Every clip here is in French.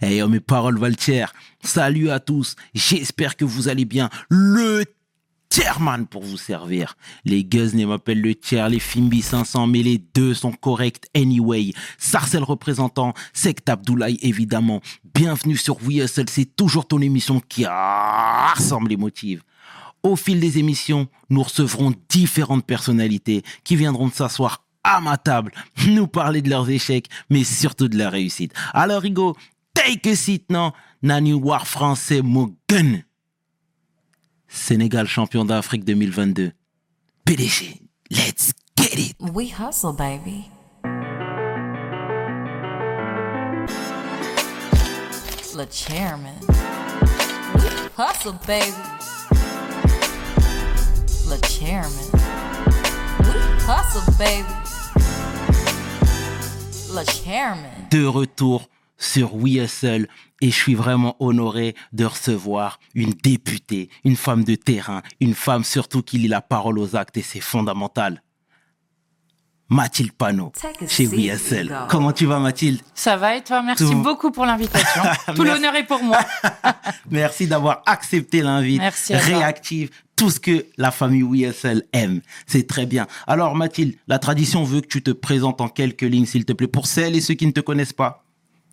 Hey, oh, mes paroles Valtier. Salut à tous. J'espère que vous allez bien. Le Tierman pour vous servir. Les Guzney m'appellent le tiers, les Fimbi 500, mais les deux sont corrects anyway. Sarcel représentant, Sect Abdoulaye évidemment. Bienvenue sur WeHustle, c'est toujours ton émission qui rassemble les motifs. Au fil des émissions, nous recevrons différentes personnalités qui viendront s'asseoir à ma table, nous parler de leurs échecs, mais surtout de leur réussite. Alors, Hugo, take non? Nani War français, Mogun. Sénégal champion d'Afrique 2022. PDG, let's get it. We hustle, baby. Le chairman. We hustle, baby. Le chairman. We hustle, baby. Le chairman. De retour sur WeHustle et je suis vraiment honoré de recevoir une députée, une femme de terrain, une femme surtout qui lit la parole aux actes et c'est fondamental. Mathilde Panot, chez. Hugo. Comment tu vas Mathilde? Ça va et toi? Merci Tout- beaucoup pour l'invitation. Tout l'honneur est pour moi. Merci d'avoir accepté l'invite. Merci à toi. Réactive, tout ce que la famille WeSL aime. C'est très bien. Alors Mathilde, la tradition veut que tu te présentes en quelques lignes, s'il te plaît, pour celles et ceux qui ne te connaissent pas.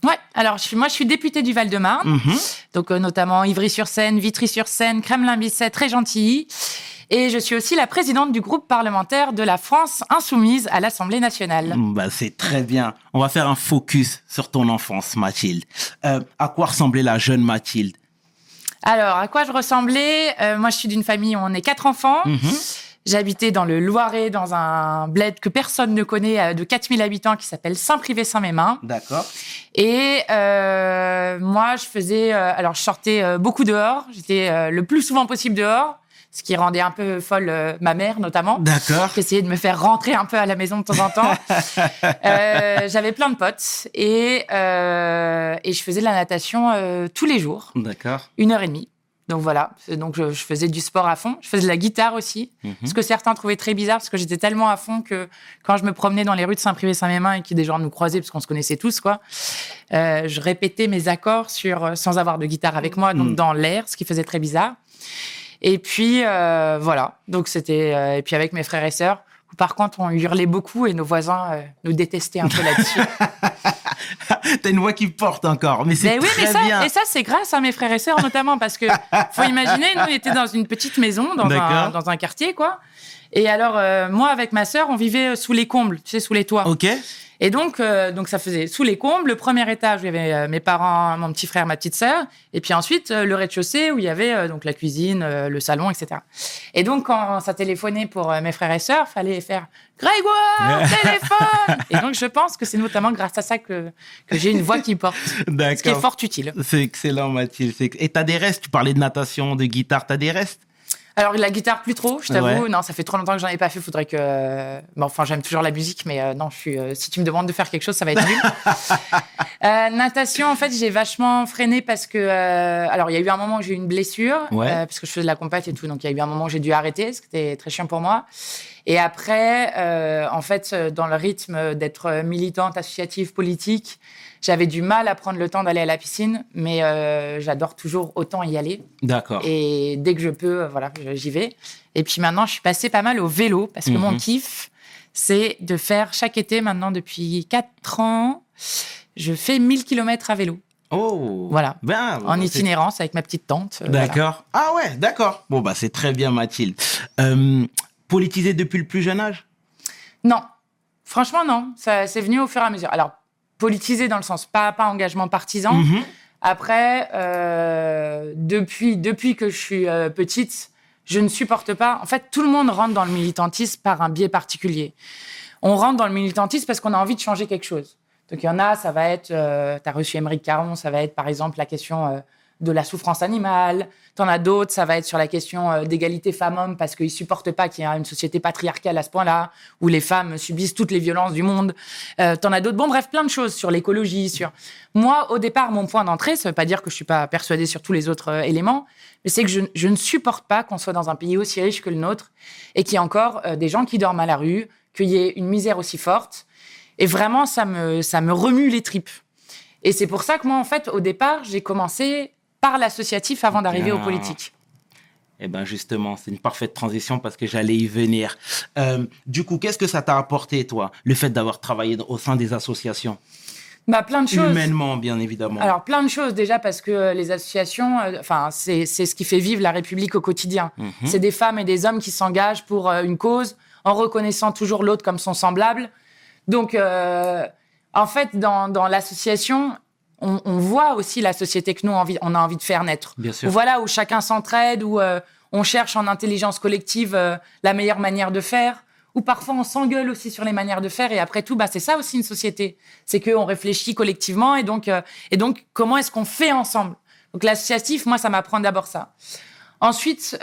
Ouais, alors je suis, moi je suis députée du Val-de-Marne, Mhm. donc euh, notamment Ivry-sur-Seine, Vitry-sur-Seine, Kremlin-Bicêtre, très gentilly. Et je suis aussi la présidente du groupe parlementaire de la France insoumise à l'Assemblée nationale. Bah, c'est très bien. On va faire un focus sur ton enfance, Mathilde. Euh, à quoi ressemblait la jeune Mathilde? Alors, à quoi je ressemblais? Euh, Moi, je suis d'une famille où on est quatre enfants. Mhm. J'habitais dans le Loiret, dans un bled que personne ne connaît, euh, de 4000 habitants, qui s'appelle Saint-Privé-Saint-Mémin. D'accord. Et euh, moi, je faisais... euh, alors, je sortais euh, beaucoup dehors. J'étais le plus souvent possible dehors, ce qui rendait un peu folle euh, ma mère, notamment. D'accord. qui essayait de me faire rentrer un peu à la maison de temps en temps. Euh, J'avais plein de potes et, euh, et je faisais de la natation tous les jours, D'accord. une heure et demie. Donc voilà, donc je, je faisais du sport à fond. Je faisais de la guitare aussi, Mhm. ce que certains trouvaient très bizarre parce que j'étais tellement à fond que quand je me promenais dans les rues de Saint-Privé-Saint-Mémin et que des gens nous croisaient parce qu'on se connaissait tous quoi, euh, je répétais mes accords sur euh, sans avoir de guitare avec moi, donc Mhm. dans l'air, ce qui faisait très bizarre. Et puis euh, voilà, donc c'était euh, et puis avec mes frères et sœurs. Par contre, on hurlait beaucoup et nos voisins euh, nous détestaient un peu là-dessus. T'as une voix qui porte encore, mais c'est oui, très mais ça, bien. et ça, c'est grâce à mes frères et sœurs notamment parce que faut imaginer, nous on était dans une petite maison, dans un, D'accord. dans un quartier, quoi. Et alors, euh, moi, avec ma sœur, on vivait sous les combles, tu sais, sous les toits. Ok. Et donc, euh, donc ça faisait sous les combles. Le premier étage, où il y avait euh, mes parents, mon petit frère, ma petite sœur. Et puis ensuite, euh, le rez-de-chaussée où il y avait euh, donc la cuisine, le salon, etc. Et donc, quand ça téléphonait pour mes frères et sœurs, fallait faire Grégoire, téléphone. Et donc, je pense que c'est notamment grâce à ça que que j'ai une voix qui porte, ce qui est fort utile. C'est excellent, Mathilde. Et t'as des restes? Tu parlais de natation, de guitare. T'as des restes? Alors la guitare plus trop, je t'avoue. Ouais. Non, ça fait trop longtemps que j'en ai pas fait. Faudrait que. Bon, enfin, j'aime toujours la musique, mais euh, non, je suis. euh, si tu me demandes de faire quelque chose, ça va être nul. Euh, natation, en fait, j'ai vachement freiné parce que. euh, alors, il y a eu un moment où j'ai eu une blessure, Ouais. euh, parce que je faisais de la compète et tout. Donc, il y a eu un moment où j'ai dû arrêter, ce qui était très chiant pour moi. Et après, euh, en fait, euh, dans le rythme d'être militante, associative, politique, j'avais du mal à prendre le temps d'aller à la piscine, mais euh, j'adore toujours autant y aller. D'accord. Et dès que je peux, voilà, j'y vais. Et puis maintenant, je suis passée pas mal au vélo parce que Mhm. mon kiff, c'est de faire chaque été maintenant depuis 4 ans, je fais 1000 km à vélo. Oh. Voilà. Ben, En itinérance avec ma petite tante. euh, voilà. D'accord. Ah ouais, d'accord. Bon, bah, c'est très bien, Mathilde. Euh, politisé depuis le plus jeune âge? Non, franchement, non. Ça, c'est venu au fur et à mesure. Alors, politisé dans le sens pas, pas engagement partisan. Mhm. Après, euh, depuis, depuis que je suis euh, petite, je ne supporte pas. En fait, tout le monde rentre dans le militantisme par un biais particulier. On rentre dans le militantisme parce qu'on a envie de changer quelque chose. Donc, il y en a, ça va être, euh, tu as reçu Émeric Caron, ça va être par exemple la question euh, de la souffrance animale. T'en as d'autres, ça va être sur la question euh, d'égalité femmes-hommes parce qu'ils supportent pas qu'il y ait une société patriarcale à ce point-là, où les femmes subissent toutes les violences du monde. Euh, T'en as d'autres. Bon, bref, plein de choses sur l'écologie, sur. Moi, au départ, mon point d'entrée, ça veut pas dire que je suis pas persuadée sur tous les autres euh, éléments, mais c'est que je, ne supporte pas qu'on soit dans un pays aussi riche que le nôtre et qu'il y ait encore des gens qui dorment à la rue, qu'il y ait une misère aussi forte. Et vraiment, ça me, ça me remue les tripes. Et c'est pour ça que moi, en fait, au départ, j'ai commencé par l'associatif avant d'arriver Bien. aux politiques. Eh ben justement, c'est une parfaite transition parce que j'allais y venir. Euh, du coup, qu'est-ce que ça t'a apporté, toi, le fait d'avoir travaillé au sein des associations? Bah, plein de choses. Humainement, bien évidemment. Alors plein de choses déjà parce que euh, les associations, euh, enfin c'est c'est ce qui fait vivre la République au quotidien. Mhm. C'est des femmes et des hommes qui s'engagent pour euh, une cause en reconnaissant toujours l'autre comme son semblable. Donc en fait dans, dans l'association, on, on voit aussi la société que nous on a envie, on a envie de faire naître. Bien sûr. Voilà où chacun s'entraide, où euh, on cherche en intelligence collective euh, la meilleure manière de faire. Ou parfois on s'engueule aussi sur les manières de faire et après tout, bah c'est ça aussi une société, c'est qu'on réfléchit collectivement et donc euh, et donc comment est-ce qu'on fait ensemble? Donc l'associatif, moi ça m'apprend d'abord ça. Ensuite,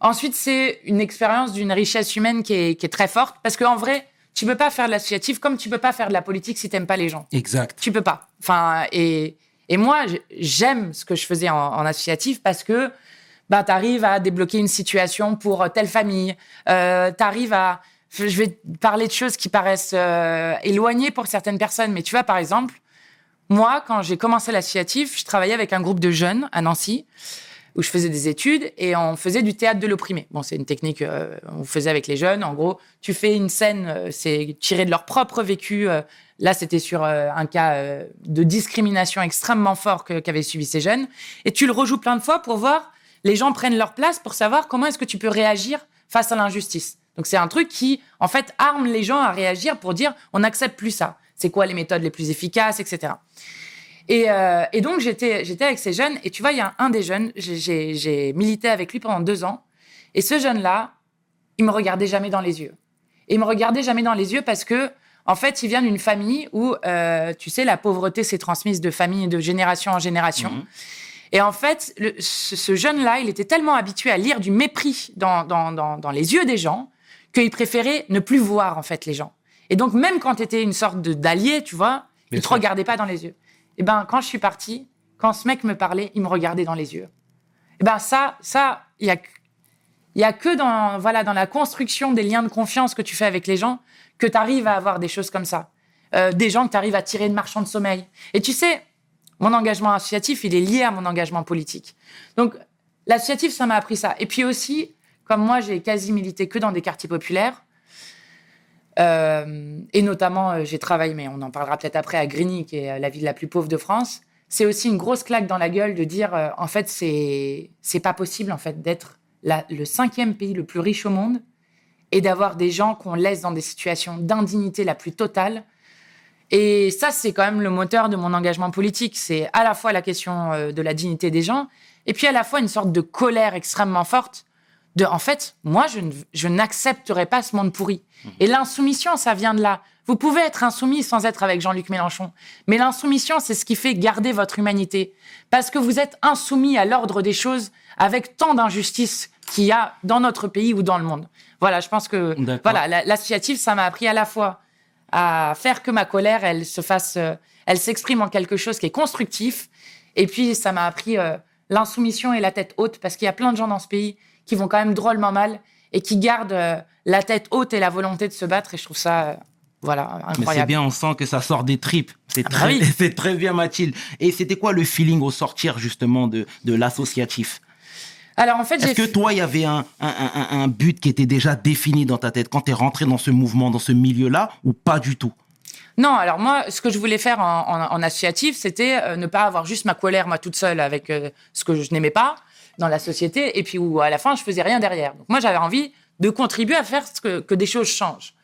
ensuite c'est une expérience d'une richesse humaine qui est, qui est très forte parce qu'en vrai, tu peux pas faire de l'associatif comme tu peux pas faire de la politique si t'aimes pas les gens. Exact. Tu peux pas. Enfin, et, et moi, j'aime ce que je faisais en, en associatif parce que bah, tu arrives à débloquer une situation pour euh, telle famille. Euh, tu arrives à. Je vais parler de choses qui paraissent euh, éloignées pour certaines personnes, mais tu vois, par exemple, moi, quand j'ai commencé l'associatif, je travaillais avec un groupe de jeunes à Nancy où je faisais des études et on faisait du théâtre de l'opprimé. Bon, c'est une technique euh, on faisait avec les jeunes. En gros, tu fais une scène, euh, c'est tiré de leur propre vécu. euh, là, c'était sur euh, un cas de discrimination extrêmement fort qu'avaient subi ces jeunes. Et tu le rejoues plein de fois pour voir les gens prennent leur place pour savoir comment est-ce que tu peux réagir face à l'injustice. Donc c'est un truc qui, en fait, arme les gens à réagir pour dire on n'accepte plus ça. C'est quoi les méthodes les plus efficaces, etc. Et, euh, et donc, j'étais, j'étais avec ces jeunes. Et tu vois, il y a un des jeunes, j'ai, milité avec lui pendant deux ans. Et ce jeune-là, il me regardait jamais dans les yeux. Et il me regardait jamais dans les yeux parce que, en fait, il vient d'une famille où, euh, tu sais, la pauvreté s'est transmise de famille de génération en génération. Mhm. Et en fait, le- ce, ce jeune-là, il était tellement habitué à lire du mépris dans, dans, dans, dans les yeux des gens qu'il préférait ne plus voir, en fait, les gens. Et donc, même quand tu étais une sorte de d'allié, tu vois, Bien il te sûr. regardait pas dans les yeux. Et ben, quand je suis partie, quand ce mec me parlait, il me regardait dans les yeux. Et ben, ça, ça, il y a, que- il y a que dans, voilà, dans la construction des liens de confiance que tu fais avec les gens que tu arrives à avoir des choses comme ça. Euh, des gens que tu arrives à tirer de marchands de sommeil. Et tu sais, mon engagement associatif, il est lié à mon engagement politique. Donc, l'associatif, ça m'a appris ça. Et puis aussi, comme moi, j'ai quasi milité que dans des quartiers populaires, euh, et notamment, euh, j'ai travaillé, mais on en parlera peut-être après, à Grigny, qui est euh, la ville la plus pauvre de France. C'est aussi une grosse claque dans la gueule de dire, en fait, c'est c'est pas possible, en fait, d'être le cinquième pays le plus riche au monde et d'avoir des gens qu'on laisse dans des situations d'indignité la plus totale. Et ça, c'est quand même le moteur de mon engagement politique. C'est à la fois la question de la dignité des gens, et puis à la fois une sorte de colère extrêmement forte de, en fait, moi, je, ne- je n'accepterai pas ce monde pourri. Et l'insoumission, ça vient de là. Vous pouvez être insoumis sans être avec Jean-Luc Mélenchon. Mais l'insoumission, c'est ce qui fait garder votre humanité. Parce que vous êtes insoumis à l'ordre des choses avec tant d'injustices qu'il y a dans notre pays ou dans le monde. Voilà, je pense que D'accord. voilà, la- l'associatif, ça m'a appris à la fois à faire que ma colère, elle se fasse, euh, elle s'exprime en quelque chose qui est constructif. Et puis, ça m'a appris euh, l'insoumission et la tête haute, parce qu'il y a plein de gens dans ce pays qui vont quand même drôlement mal et qui gardent euh, la tête haute et la volonté de se battre. Et je trouve ça, euh, voilà, Mais c'est incroyable. bien, on sent que ça sort des tripes. C'est Ah bah très, oui. très bien, Mathilde. Et c'était quoi le feeling au sortir justement de, de l'associatif? Alors, en fait, j'ai Est-ce que toi, il y avait un, un, un- un but qui était déjà défini dans ta tête quand tu es rentré dans ce mouvement, dans ce milieu-là, ou pas du tout? Non, alors moi, ce que je voulais faire en, en- en associatif, c'était euh, ne pas avoir juste ma colère, moi, toute seule, avec euh, ce que je n'aimais pas dans la société, et puis où, à la fin, je faisais rien derrière. Donc, moi, j'avais envie de contribuer à faire que, des choses changent.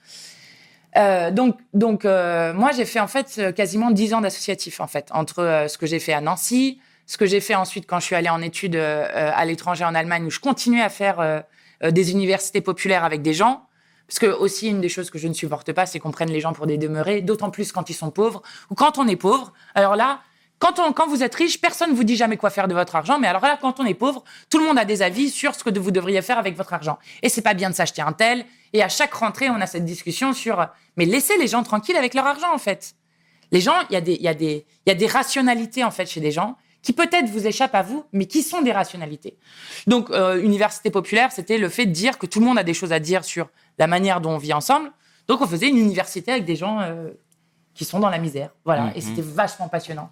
Euh, donc, donc euh, moi, j'ai fait, en fait, euh, quasiment dix ans d'associatif, en fait, entre ce que j'ai fait à Nancy, ce que j'ai fait ensuite quand je suis allée en études à l'étranger en Allemagne, où je continuais à faire des universités populaires avec des gens, parce que aussi, une des choses que je ne supporte pas, c'est qu'on prenne les gens pour des demeurés, d'autant plus quand ils sont pauvres ou quand on est pauvre. Alors là, quand, on, vous êtes riche, personne ne vous dit jamais quoi faire de votre argent. Mais alors là, quand on est pauvre, tout le monde a des avis sur ce que vous devriez faire avec votre argent. Et c'est pas bien de s'acheter un tel. Et à chaque rentrée, on a cette discussion sur mais laissez les gens tranquilles avec leur argent, en fait. Les gens, il y, a des- rationalités, en fait, chez des gens qui peut-être vous échappent à vous, mais qui sont des rationalités. Donc, euh, université populaire, c'était le fait de dire que tout le monde a des choses à dire sur la manière dont on vit ensemble. Donc, on faisait une université avec des gens euh, qui sont dans la misère. Voilà, et Mhm. c'était vachement passionnant.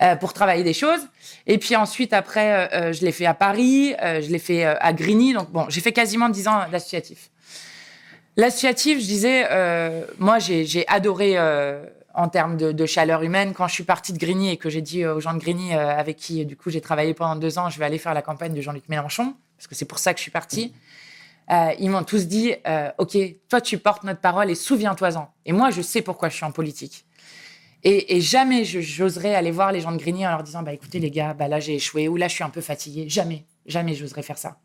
euh, pour travailler des choses. Et puis ensuite, après, euh, euh, je l'ai fait à Paris, euh, je l'ai fait à Grigny. Donc bon, j'ai fait quasiment 10 ans d'associatif. L'associatif, je disais, moi, j'ai adoré en termes de, de chaleur humaine. Quand je suis partie de Grigny et que j'ai dit aux gens de Grigny, avec qui, du coup, j'ai travaillé pendant deux ans, je vais aller faire la campagne de Jean-Luc Mélenchon, parce que c'est pour ça que je suis partie. Euh, ils m'ont tous dit, euh, OK, toi, tu portes notre parole et souviens-toi-en. Et moi, je sais pourquoi je suis en politique. Et, et jamais j'oserais aller voir les gens de Grigny en leur disant, bah écoutez les gars, bah là j'ai échoué ou là je suis un peu fatigué. Jamais, jamais j'oserais faire ça.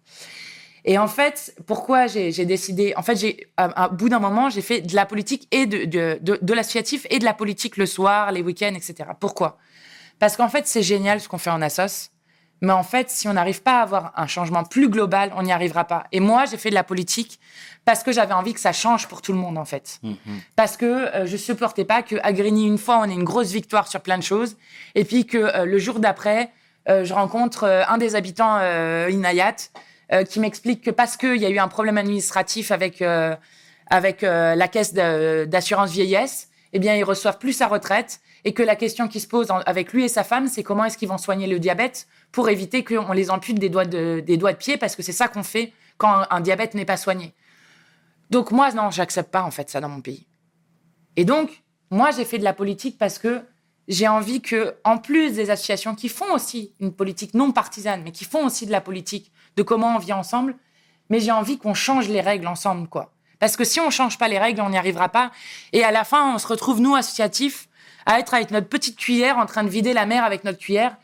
Et en fait, pourquoi j'ai décidé En fait, j'ai à, bout d'un moment, j'ai fait de la politique et de, de, de, de l'associatif et de la politique le soir, les week-ends, etc. Pourquoi? Parce qu'en fait, c'est génial ce qu'on fait en assos. Mais en fait, si on n'arrive pas à avoir un changement plus global, on n'y arrivera pas. Et moi, j'ai fait de la politique parce que j'avais envie que ça change pour tout le monde, en fait. Parce que euh, je supportais pas qu'à Grigny, une fois, on ait une grosse victoire sur plein de choses, et puis que euh, le jour d'après, euh, je rencontre euh, un des habitants Inayat qui m'explique que parce qu'il y a eu un problème administratif avec, avec la caisse d'assurance vieillesse, eh bien, ils reçoivent plus sa retraite et que la question qui se pose avec lui et sa femme, c'est comment est-ce qu'ils vont soigner le diabète pour éviter qu'on les ampute des doigts de, des doigts de pied parce que c'est ça qu'on fait quand un, un diabète n'est pas soigné. Donc moi, non, j'accepte pas en fait ça dans mon pays. Et donc, moi, j'ai fait de la politique parce que j'ai envie que, en plus des associations qui font aussi une politique non partisane, mais qui font aussi de la politique, de comment on vit ensemble, mais j'ai envie qu'on change les règles ensemble, quoi. Parce que si on change pas les règles, on n'y arrivera pas. Et à la fin, on se retrouve, nous, associatifs, à être avec notre petite cuillère en train de vider la mer avec notre cuillère.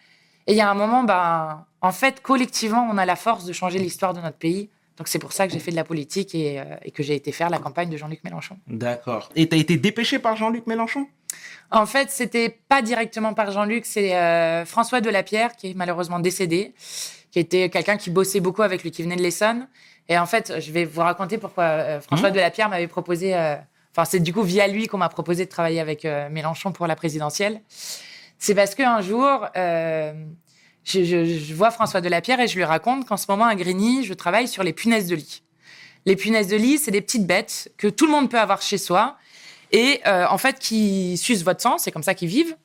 Et il y a un moment, ben, en fait, collectivement, on a la force de changer l'histoire de notre pays. Donc c'est pour ça que j'ai fait de la politique et, euh, et que j'ai été faire la campagne de Jean-Luc Mélenchon. D'accord. Et t'as été dépêché par Jean-Luc Mélenchon? En fait, c'était pas directement par Jean-Luc, c'est euh, François Delapierre qui est malheureusement décédé, qui était quelqu'un qui bossait beaucoup avec lui, qui venait de l'Essonne. Et en fait, je vais vous raconter pourquoi euh, François Delapierre m'avait proposé. Enfin, c'est du coup via lui qu'on m'a proposé de travailler avec euh, Mélenchon pour la présidentielle. C'est parce qu'un jour, euh, je, je- je vois François Delapierre et je lui raconte qu'en ce moment à Grigny, je travaille sur les punaises de lit. Les punaises de lit, c'est des petites bêtes que tout le monde peut avoir chez soi et euh, en fait qui sucent votre sang, c'est comme ça qu'ils vivent,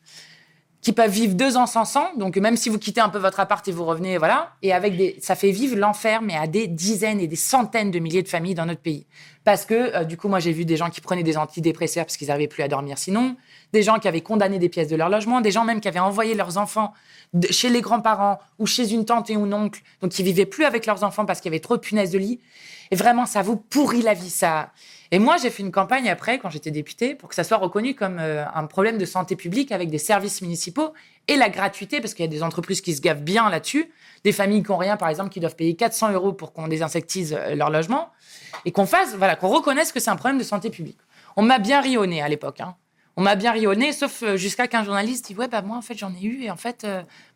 qui peuvent vivre deux ans sans sang, donc même si vous quittez un peu votre appart et vous revenez, voilà, et avec des, ça fait vivre l'enfer, mais à des dizaines et des centaines de milliers de familles dans notre pays. Parce que euh, du coup, moi j'ai vu des gens qui prenaient des antidépresseurs parce qu'ils n'arrivaient plus à dormir sinon, des gens qui avaient condamné des pièces de leur logement, des gens même qui avaient envoyé leurs enfants chez les grands-parents ou chez une tante et un oncle, donc qui vivaient plus avec leurs enfants parce qu'il y avait trop de punaises de lit. Et vraiment, ça vous pourrit la vie, ça. Et moi, j'ai fait une campagne après, quand j'étais députée, pour que ça soit reconnu comme euh, un problème de santé publique avec des services municipaux et la gratuité, parce qu'il y a des entreprises qui se gavent bien là-dessus, des familles qui ont rien, par exemple, qui doivent payer 400 euros pour qu'on désinsectise euh, leur logement, et qu'on fasse, voilà, qu'on reconnaisse que c'est un problème de santé publique. On m'a bien ri au nez à l'époque, hein. On m'a bien ri au nez, sauf euh, jusqu'à qu'un journaliste dit ouais bah moi en fait j'en ai eu et en fait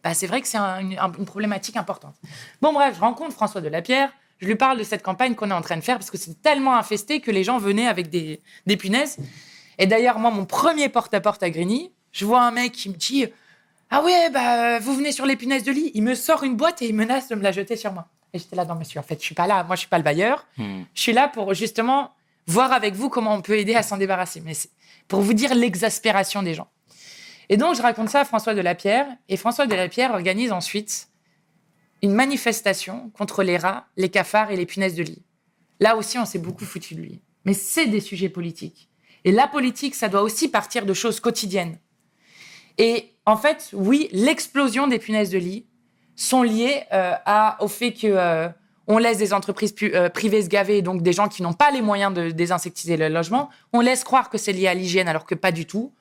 bah, c'est vrai que c'est un- une, un- une problématique importante. Bon bref, je rencontre François Delapierre, je lui parle de cette campagne qu'on est en train de faire parce que c'est tellement infesté que les gens venaient avec des, des punaises. Et d'ailleurs moi mon premier porte-à-porte à Grigny, je vois un mec qui me dit ah ouais bah vous venez sur les punaises de lit, il me sort une boîte et il menace de me la jeter sur moi. Et j'étais là non monsieur en fait je suis pas là, moi je suis pas le bailleur, Hmm. je suis là pour justement voir avec vous comment on peut aider à s'en débarrasser. Mais c'est pour vous dire l'exaspération des gens. Et donc, je raconte ça à François Delapierre. Et François Delapierre organise ensuite une manifestation contre les rats, les cafards et les punaises de lit. Là aussi, on s'est beaucoup foutu de lui. Mais c'est des sujets politiques. Et la politique, ça doit aussi partir de choses quotidiennes. Et en fait, oui, l'explosion des punaises de lit sont liées euh, au fait que euh, on laisse des entreprises euh, privées se gaver, donc des gens qui n'ont pas les moyens de désinsectiser le logement. On laisse croire que c'est lié à l'hygiène alors que pas du tout.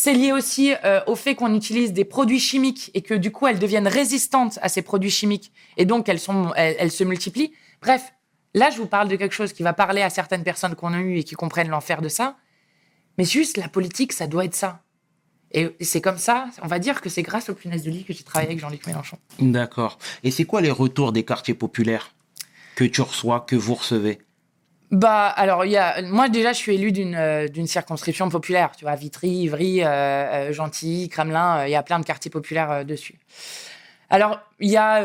C'est lié aussi euh, au fait qu'on utilise des produits chimiques et que du coup elles deviennent résistantes à ces produits chimiques et donc elles, sont, elles, se multiplient. Bref, là je vous parle de quelque chose qui va parler à certaines personnes qu'on a eues et qui comprennent l'enfer de ça. Mais juste la politique, ça doit être ça. Et c'est comme ça, on va dire que c'est grâce aux punaises de lit que j'ai travaillé avec Jean-Luc Mélenchon. D'accord. Et c'est quoi les retours des quartiers populaires que tu reçois, que vous recevez? Bah, alors, il y a, moi, déjà, je suis élu d'une euh, d'une circonscription populaire. Tu vois, Vitry, Ivry, euh, euh, Gentilly, Kremlin, il y a plein de quartiers populaires dessus. Alors, il y, a,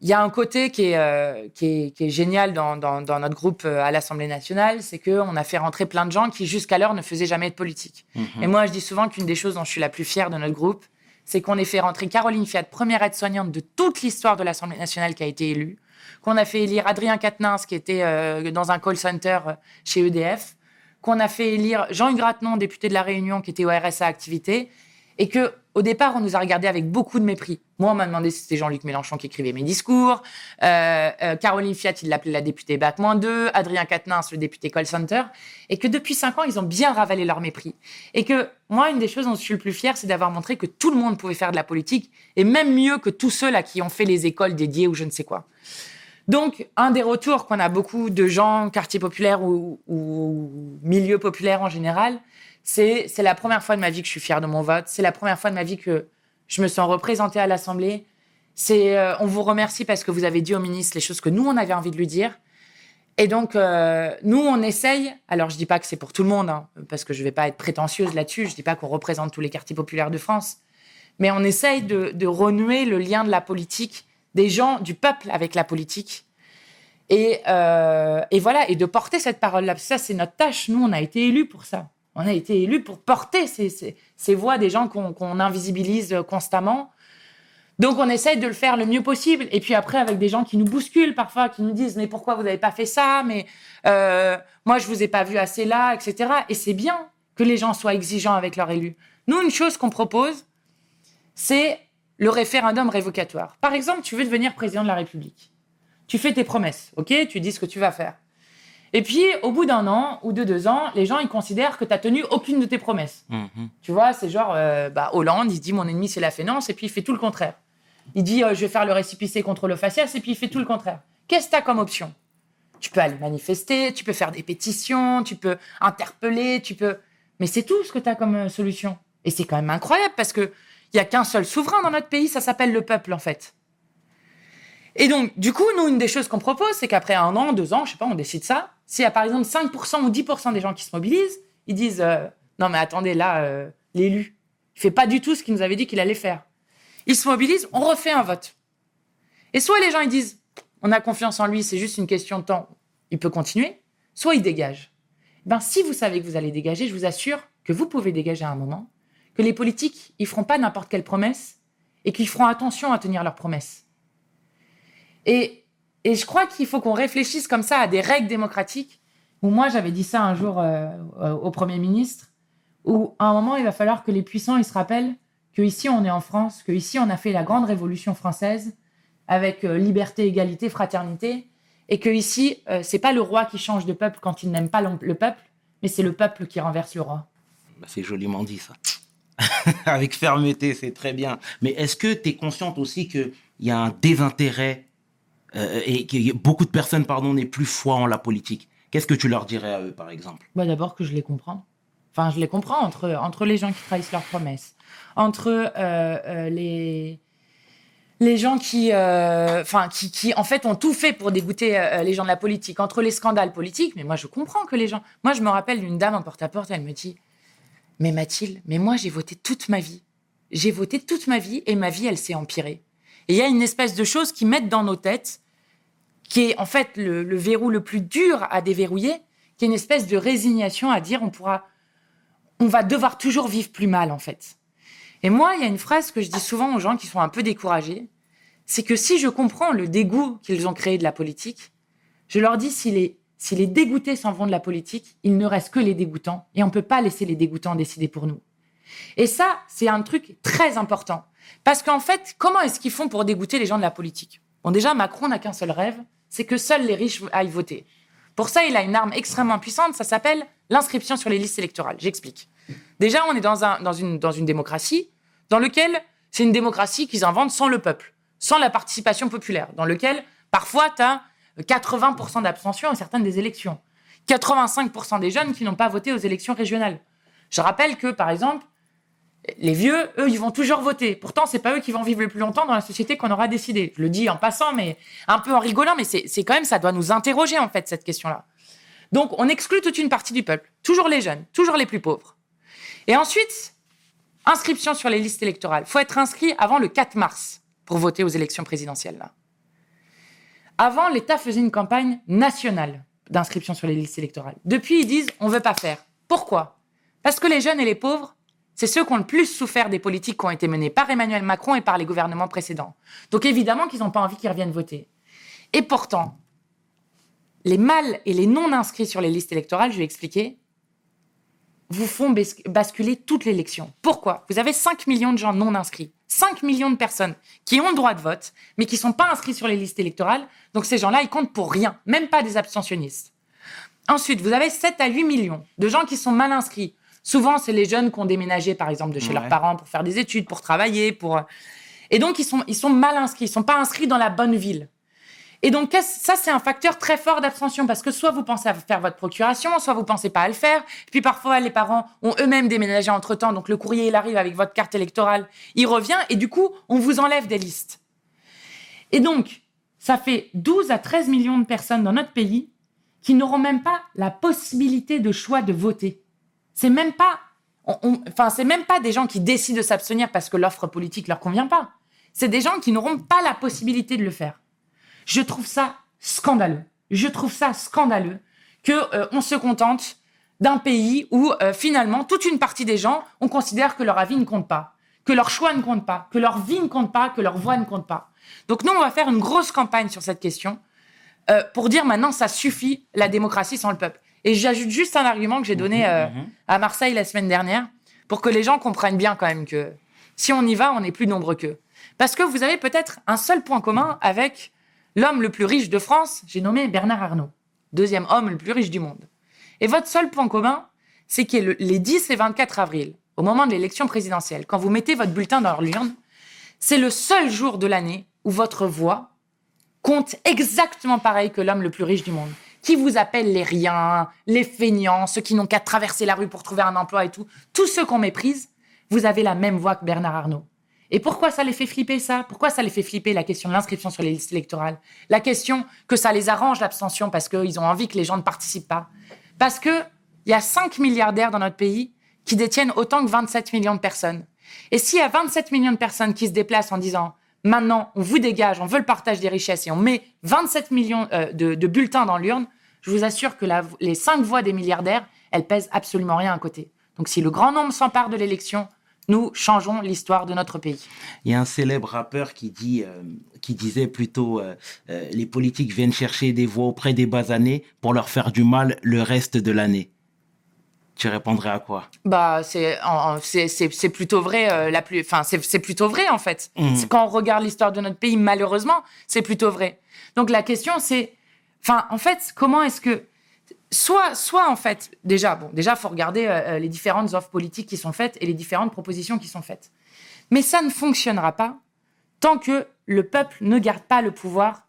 il y a un côté qui est, qui est, qui est génial dans, dans, dans notre groupe à l'Assemblée nationale, c'est qu'on a fait rentrer plein de gens qui, jusqu'alors, ne faisaient jamais de politique. Et moi, je dis souvent qu'une des choses dont je suis la plus fière de notre groupe, c'est qu'on ait fait rentrer Caroline Fiat, première aide-soignante de toute l'histoire de l'Assemblée nationale qui a été élue, qu'on a fait élire Adrien Quatennens, qui était euh, dans un call center euh, chez EDF, qu'on a fait élire Jean-Hugues Grattenon, député de La Réunion, qui était au RSA Activité, et que au départ, on nous a regardé avec beaucoup de mépris. Moi, on m'a demandé si c'était Jean-Luc Mélenchon qui écrivait mes discours. Euh, euh, Caroline Fiat, il l'appelait la députée BAC-2. Adrien Quatennens, le député call center. Et que depuis cinq ans, ils ont bien ravalé leur mépris. Et que moi, une des choses dont je suis le plus fier, c'est d'avoir montré que tout le monde pouvait faire de la politique. Et même mieux que tous ceux là qui ont fait les écoles dédiées ou je ne sais quoi. Donc, un des retours qu'on a beaucoup de gens, quartier populaire ou, ou milieu populaire en général, c'est la première fois de ma vie que je suis fière de mon vote. C'est la première fois de ma vie que je me sens représentée à l'Assemblée. C'est euh, on vous remercie parce que vous avez dit au ministre les choses que nous on avait envie de lui dire. Et donc euh, nous on essaye. Alors je dis pas que c'est pour tout le monde, hein, parce que je vais pas être prétentieuse là-dessus. Je dis pas qu'on représente tous les quartiers populaires de France, mais on essaye de, de renouer le lien de la politique, des gens, du peuple avec la politique. Et, euh, et voilà, et de porter cette parole-là. Ça, c'est notre tâche. Nous, on a été élus pour ça. On a été élus pour porter ces, voix des gens qu'on qu'on invisibilise constamment. Donc, on essaye de le faire le mieux possible. Et puis après, avec des gens qui nous bousculent parfois, qui nous disent Mais pourquoi vous n'avez pas fait ça? Mais euh, moi, je vous ai pas vu assez là, etc. Et c'est bien que les gens soient exigeants avec leurs élus. Nous, une chose qu'on propose, c'est le référendum révocatoire. Par exemple, tu veux devenir président de la République. Tu fais tes promesses, ok? Tu dis ce que tu vas faire. Et puis, au bout d'un an ou de deux ans, les gens, ils considèrent que tu n'as tenu aucune de tes promesses. Mhm. Tu vois, c'est genre, euh, bah, Hollande, il se dit, mon ennemi, c'est la finance, et puis il fait tout le contraire. Il dit, euh, je vais faire le récipicé contre le faciès, et puis il fait tout le contraire. Qu'est-ce que tu as comme option? Tu peux aller manifester, tu peux faire des pétitions, tu peux interpeller, tu peux... Mais c'est tout ce que tu as comme euh, solution. Et c'est quand même incroyable, parce qu'il n'y a qu'un seul souverain dans notre pays, ça s'appelle le peuple, en fait. Et donc, du coup, nous, une des choses qu'on propose, c'est qu'après un an, deux ans, je sais pas, on décide ça. S'il y a par exemple 5% ou 10% des gens qui se mobilisent, ils disent euh, Non, mais attendez, là, euh, l'élu, il fait pas du tout ce qu'il nous avait dit qu'il allait faire. Ils se mobilisent, on refait un vote. Et soit les gens, ils disent On a confiance en lui, c'est juste une question de temps, il peut continuer, soit ils dégagent. Ben, si vous savez que vous allez dégager, je vous assure que vous pouvez dégager à un moment, que les politiques, ils feront pas n'importe quelle promesse et qu'ils feront attention à tenir leurs promesses. Et, et je crois qu'il faut qu'on réfléchisse comme ça à des règles démocratiques. Où moi, j'avais dit ça un jour euh, euh, au Premier ministre, où à un moment, il va falloir que les puissants ils se rappellent qu'ici, on est en France, qu'ici, on a fait la grande révolution française avec euh, liberté, égalité, fraternité, et que ici, euh, c'est pas le roi qui change de peuple quand il n'aime pas le le peuple, mais c'est le peuple qui renverse le roi. Bah, c'est joliment dit ça. Avec fermeté, c'est très bien. Mais est-ce que tu es consciente aussi qu'il y a un désintérêt euh, et que beaucoup de personnes, pardon, n'aient plus foi en la politique Qu'est-ce que tu leur dirais à eux, par exemple? Bah, D'abord que je les comprends. Enfin, je les comprends entre, entre les gens qui trahissent leurs promesses, entre euh, euh, les, les gens qui, enfin, qui, qui, en fait, ont tout fait pour dégoûter les gens de la politique, entre les scandales politiques. Mais moi, je comprends que les gens. Moi, je me rappelle d'une dame en porte-à-porte, elle me dit Mais Mathilde, mais moi, j'ai voté toute ma vie. J'ai voté toute ma vie et ma vie, elle s'est empirée. Et il y a une espèce de chose qui mettent dans nos têtes, qui est en fait le, verrou le plus dur à déverrouiller, qui est une espèce de résignation à dire on pourra, on va devoir toujours vivre plus mal en fait. Et moi, il y a une phrase que je dis souvent aux gens qui sont un peu découragés, c'est que si je comprends le dégoût qu'ils ont créé de la politique, je leur dis si les, si les dégoûtés s'en vont de la politique, il ne reste que les dégoûtants, et on ne peut pas laisser les dégoûtants décider pour nous. Et ça, c'est un truc très important. Parce qu'en fait, comment est-ce qu'ils font pour dégoûter les gens de la politique? Bon, déjà, Macron n'a qu'un seul rêve, c'est que seuls les riches aillent voter. Pour ça, il a une arme extrêmement puissante, ça s'appelle l'inscription sur les listes électorales. J'explique. Déjà, on est dans, dans, une, dans une démocratie dans laquelle c'est une démocratie qu'ils inventent sans le peuple, sans la participation populaire, dans lequel parfois tu as 80% d'abstention à certaines des élections, 85% des jeunes qui n'ont pas voté aux élections régionales. Je rappelle que, par exemple, les vieux, eux, ils vont toujours voter. Pourtant, c'est pas eux qui vont vivre le plus longtemps dans la société qu'on aura décidé. Je le dis en passant, mais un peu en rigolant, mais c'est quand même, ça doit nous interroger, en fait, cette question-là. Donc, on exclut toute une partie du peuple. Toujours les jeunes, toujours les plus pauvres. Et ensuite, inscription sur les listes électorales. Il faut être inscrit avant le 4 mars pour voter aux élections présidentielles. Avant, l'État faisait une campagne nationale d'inscription sur les listes électorales. Depuis, ils disent on veut pas faire. Pourquoi? Parce que les jeunes et les pauvres, c'est ceux qui ont le plus souffert des politiques qui ont été menées par Emmanuel Macron et par les gouvernements précédents. Donc évidemment qu'ils n'ont pas envie qu'ils reviennent voter. Et pourtant, les mâles et les non-inscrits sur les listes électorales, je vais expliquer, vous font bas- basculer toute l'élection. Pourquoi? Vous avez 5 millions de gens non inscrits. 5 millions de personnes qui ont le droit de vote, mais qui ne sont pas inscrits sur les listes électorales. Donc ces gens-là, ils comptent pour rien, même pas des abstentionnistes. Ensuite, vous avez 7 à 8 millions de gens qui sont mal inscrits. Souvent, c'est les jeunes qui ont déménagé, par exemple, de chez Ouais. leurs parents pour faire des études, pour travailler, pour... Et donc, ils sont, ils sont mal inscrits, ils sont pas inscrits dans la bonne ville. Et donc, ça, c'est un facteur très fort d'abstention parce que soit vous pensez à faire votre procuration, soit vous pensez pas à le faire. Puis parfois, les parents ont eux-mêmes déménagé entre temps, donc le courrier, il arrive avec votre carte électorale, il revient et du coup, on vous enlève des listes. Et donc, ça fait 12 à 13 millions de personnes dans notre pays qui n'auront même pas la possibilité de choix de voter. C'est même pas, enfin, c'est même pas des gens qui décident de s'abstenir parce que l'offre politique leur convient pas. C'est des gens qui n'auront pas la possibilité de le faire. Je trouve ça scandaleux. Je trouve ça scandaleux que euh, on se contente d'un pays où euh, finalement toute une partie des gens on considère que leur avis ne compte pas, que leur choix ne compte pas, que leur vie ne compte pas, que leur voix ne compte pas. Donc nous on va faire une grosse campagne sur cette question euh, pour dire maintenant ça suffit la démocratie sans le peuple. Et j'ajoute juste un argument que j'ai donné euh, à Marseille la semaine dernière pour que les gens comprennent bien quand même que si on y va, on est plus nombreux qu'eux. Parce que vous avez peut-être un seul point commun avec l'homme le plus riche de France, j'ai nommé Bernard Arnault, deuxième homme le plus riche du monde. Et votre seul point commun, c'est que le- les 10 et 24 avril, au moment de l'élection présidentielle, quand vous mettez votre bulletin dans l'urne, c'est le seul jour de l'année où votre voix compte exactement pareil que l'homme le plus riche du monde, qui vous appelle les riens, les feignants, ceux qui n'ont qu'à traverser la rue pour trouver un emploi et tout, tous ceux qu'on méprise, vous avez la même voix que Bernard Arnault. Et pourquoi ça les fait flipper ça? Pourquoi ça les fait flipper la question de l'inscription sur les listes électorales? La question que ça les arrange l'abstention parce qu'ils ont envie que les gens ne participent pas Parce que il y a 5 milliardaires dans notre pays qui détiennent autant que 27 millions de personnes. Et s'il y a 27 millions de personnes qui se déplacent en disant maintenant on vous dégage, on veut le partage des richesses et on met 27 millions euh, de bulletins dans l'urne, je vous assure que la- les 5 voix des milliardaires, elles pèsent absolument rien à côté. Donc si le grand nombre s'empare de l'élection, nous changeons l'histoire de notre pays. Il y a un célèbre rappeur qui dit, euh, qui disait plutôt, euh, euh, les politiques viennent chercher des voix auprès des basanés pour leur faire du mal le reste de l'année. Tu répondrais à quoi? Bah, c'est plutôt vrai. la plus, enfin, c'est plutôt vrai en fait. C'est Quand on regarde l'histoire de notre pays, malheureusement, c'est plutôt vrai. Donc la question, c'est, enfin, en fait, comment est-ce que, soit, soit en fait, déjà, bon, déjà, faut regarder euh, euh, les différentes offres politiques qui sont faites et les différentes propositions qui sont faites. Mais ça ne fonctionnera pas tant que le peuple ne garde pas le pouvoir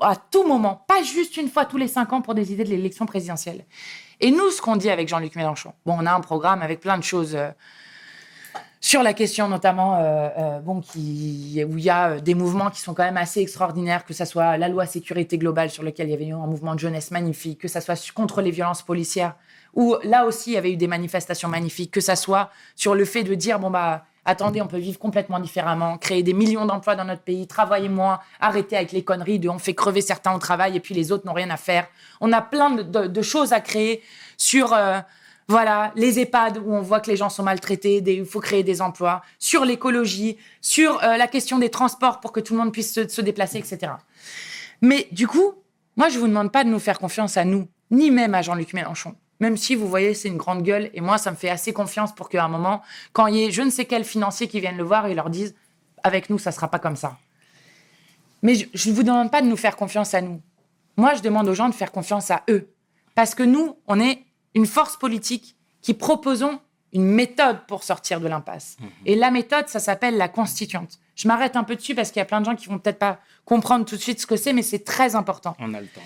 à tout moment, pas juste une fois tous les cinq ans pour décider de l'élection présidentielle. Et nous, ce qu'on dit avec Jean-Luc Mélenchon, bon, on a un programme avec plein de choses euh, sur la question, notamment, euh, euh, bon, où il y a euh, des mouvements qui sont quand même assez extraordinaires, que ce soit la loi sécurité globale sur lequel il y avait eu un mouvement de jeunesse magnifique, que ce soit contre les violences policières, où là aussi il y avait eu des manifestations magnifiques, que ça soit sur le fait de dire, bon, bah, attendez, on peut vivre complètement différemment, créer des millions d'emplois dans notre pays, travailler moins, arrêter avec les conneries de on fait crever certains au travail et puis les autres n'ont rien à faire. On a plein de, choses à créer sur voilà les EHPAD où on voit que les gens sont maltraités, il faut créer des emplois, sur l'écologie, sur euh, la question des transports pour que tout le monde puisse se, déplacer, etc. Mais du coup, moi je vous demande pas de nous faire confiance à nous, ni même à Jean-Luc Mélenchon. Même si vous voyez, c'est une grande gueule, et moi, ça me fait assez confiance pour qu'à un moment, quand il y ait je ne sais quel financier qui vienne le voir et leur disent avec nous, ça sera pas comme ça. Mais je ne vous demande pas de nous faire confiance à nous. Moi, je demande aux gens de faire confiance à eux. Parce que nous, on est une force politique qui proposons une méthode pour sortir de l'impasse. Et la méthode, ça s'appelle la constituante. Je m'arrête un peu dessus parce qu'il y a plein de gens qui vont peut-être pas comprendre tout de suite ce que c'est, mais c'est très important. On a le temps.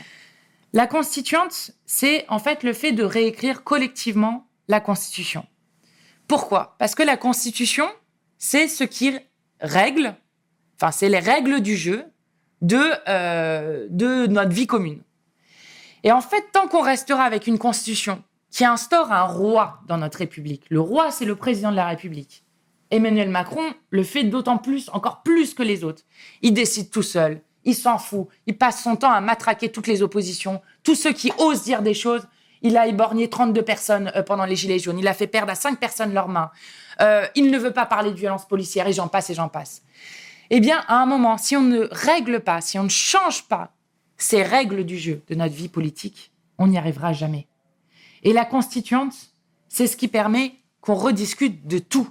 La constituante, c'est en fait le fait de réécrire collectivement la Constitution. Pourquoi? Parce que la Constitution, c'est ce qui règle, enfin, c'est les règles du jeu de, euh, de notre vie commune. Et en fait, tant qu'on restera avec une Constitution qui instaure un roi dans notre République. Le roi, c'est le président de la République. Emmanuel Macron le fait d'autant plus, encore plus que les autres. Il décide tout seul, il s'en fout, il passe son temps à matraquer toutes les oppositions, tous ceux qui osent dire des choses. Il a éborgné 32 personnes euh, pendant les Gilets jaunes, il a fait perdre à 5 personnes leurs mains. Euh, il ne veut pas parler de violence policière et j'en passe et j'en passe. Eh bien, à un moment, si on ne règle pas, si on ne change pas ces règles du jeu de notre vie politique, on n'y arrivera jamais. Et la constituante, c'est ce qui permet qu'on rediscute de tout.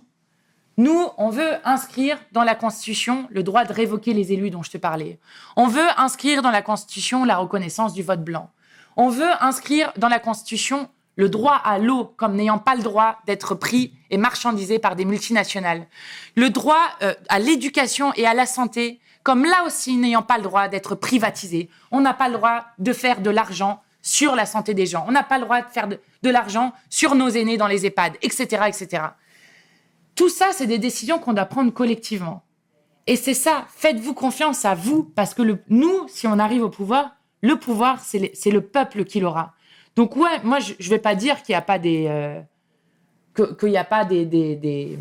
Nous, on veut inscrire dans la Constitution le droit de révoquer les élus dont je te parlais. On veut inscrire dans la Constitution la reconnaissance du vote blanc. On veut inscrire dans la Constitution le droit à l'eau comme n'ayant pas le droit d'être pris et marchandisé par des multinationales. Le droit euh, à l'éducation et à la santé comme là aussi n'ayant pas le droit d'être privatisé. On n'a pas le droit de faire de l'argent sur la santé des gens. On n'a pas le droit de faire de, l'argent sur nos aînés dans les EHPAD, etc., etc. Tout ça, c'est des décisions qu'on doit prendre collectivement. Et c'est ça, faites-vous confiance à vous, parce que le, nous, si on arrive au pouvoir, le pouvoir, c'est le, peuple qui l'aura. Donc ouais, moi, je ne vais pas dire qu'il n'y a pas des... euh, qu'il n'y a pas des, des,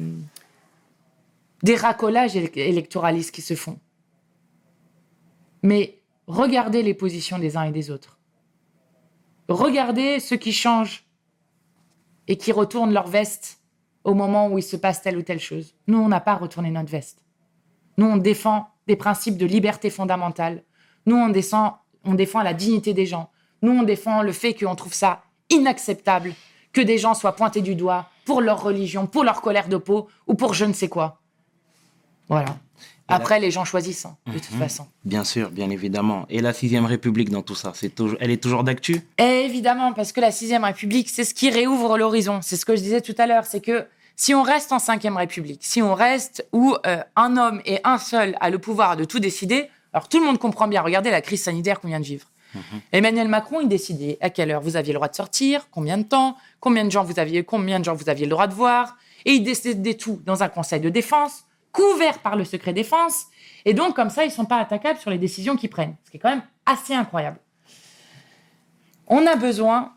racolages élec- électoralistes qui se font. Mais regardez les positions des uns et des autres. Regardez ceux qui changent et qui retournent leur veste au moment où il se passe telle ou telle chose. Nous, on n'a pas retourné notre veste. Nous, on défend des principes de liberté fondamentale. Nous, on, descend, on défend la dignité des gens. Nous, on défend le fait qu'on trouve ça inacceptable que des gens soient pointés du doigt pour leur religion, pour leur colère de peau ou pour je ne sais quoi. Voilà. Après, les gens choisissent, hein, de toute façon. Bien sûr, bien évidemment. Et la sixième République dans tout ça, c'est toujours, elle est toujours d'actu? Évidemment, parce que la sixième République, c'est ce qui réouvre l'horizon. C'est ce que je disais tout à l'heure, c'est que si on reste en cinquième République, si on reste où euh, un homme et un seul a le pouvoir de tout décider, alors tout le monde comprend bien. Regardez la crise sanitaire qu'on vient de vivre. Emmanuel Macron, il décidait à quelle heure vous aviez le droit de sortir, combien de temps, combien de gens vous aviez, combien de gens vous aviez le droit de voir, et il décidait tout dans un conseil de défense couvert par le secret défense. Et donc, comme ça, ils sont pas attaquables sur les décisions qu'ils prennent. Ce qui est quand même assez incroyable. On a besoin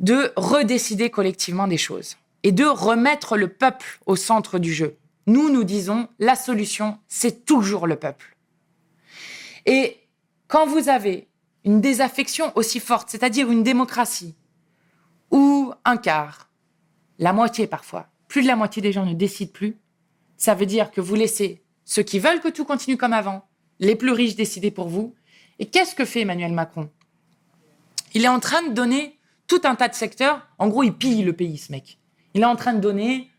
de redécider collectivement des choses et de remettre le peuple au centre du jeu. Nous, nous disons, la solution, c'est toujours le peuple. Et quand vous avez une désaffection aussi forte, c'est-à-dire une démocratie, où un quart, la moitié parfois, plus de la moitié des gens ne décident plus, ça veut dire que vous laissez ceux qui veulent que tout continue comme avant, les plus riches décider pour vous. Et qu'est-ce que fait Emmanuel Macron? Il est en train de donner tout un tas de secteurs. En gros, il pille le pays, ce mec. Il est en train de donner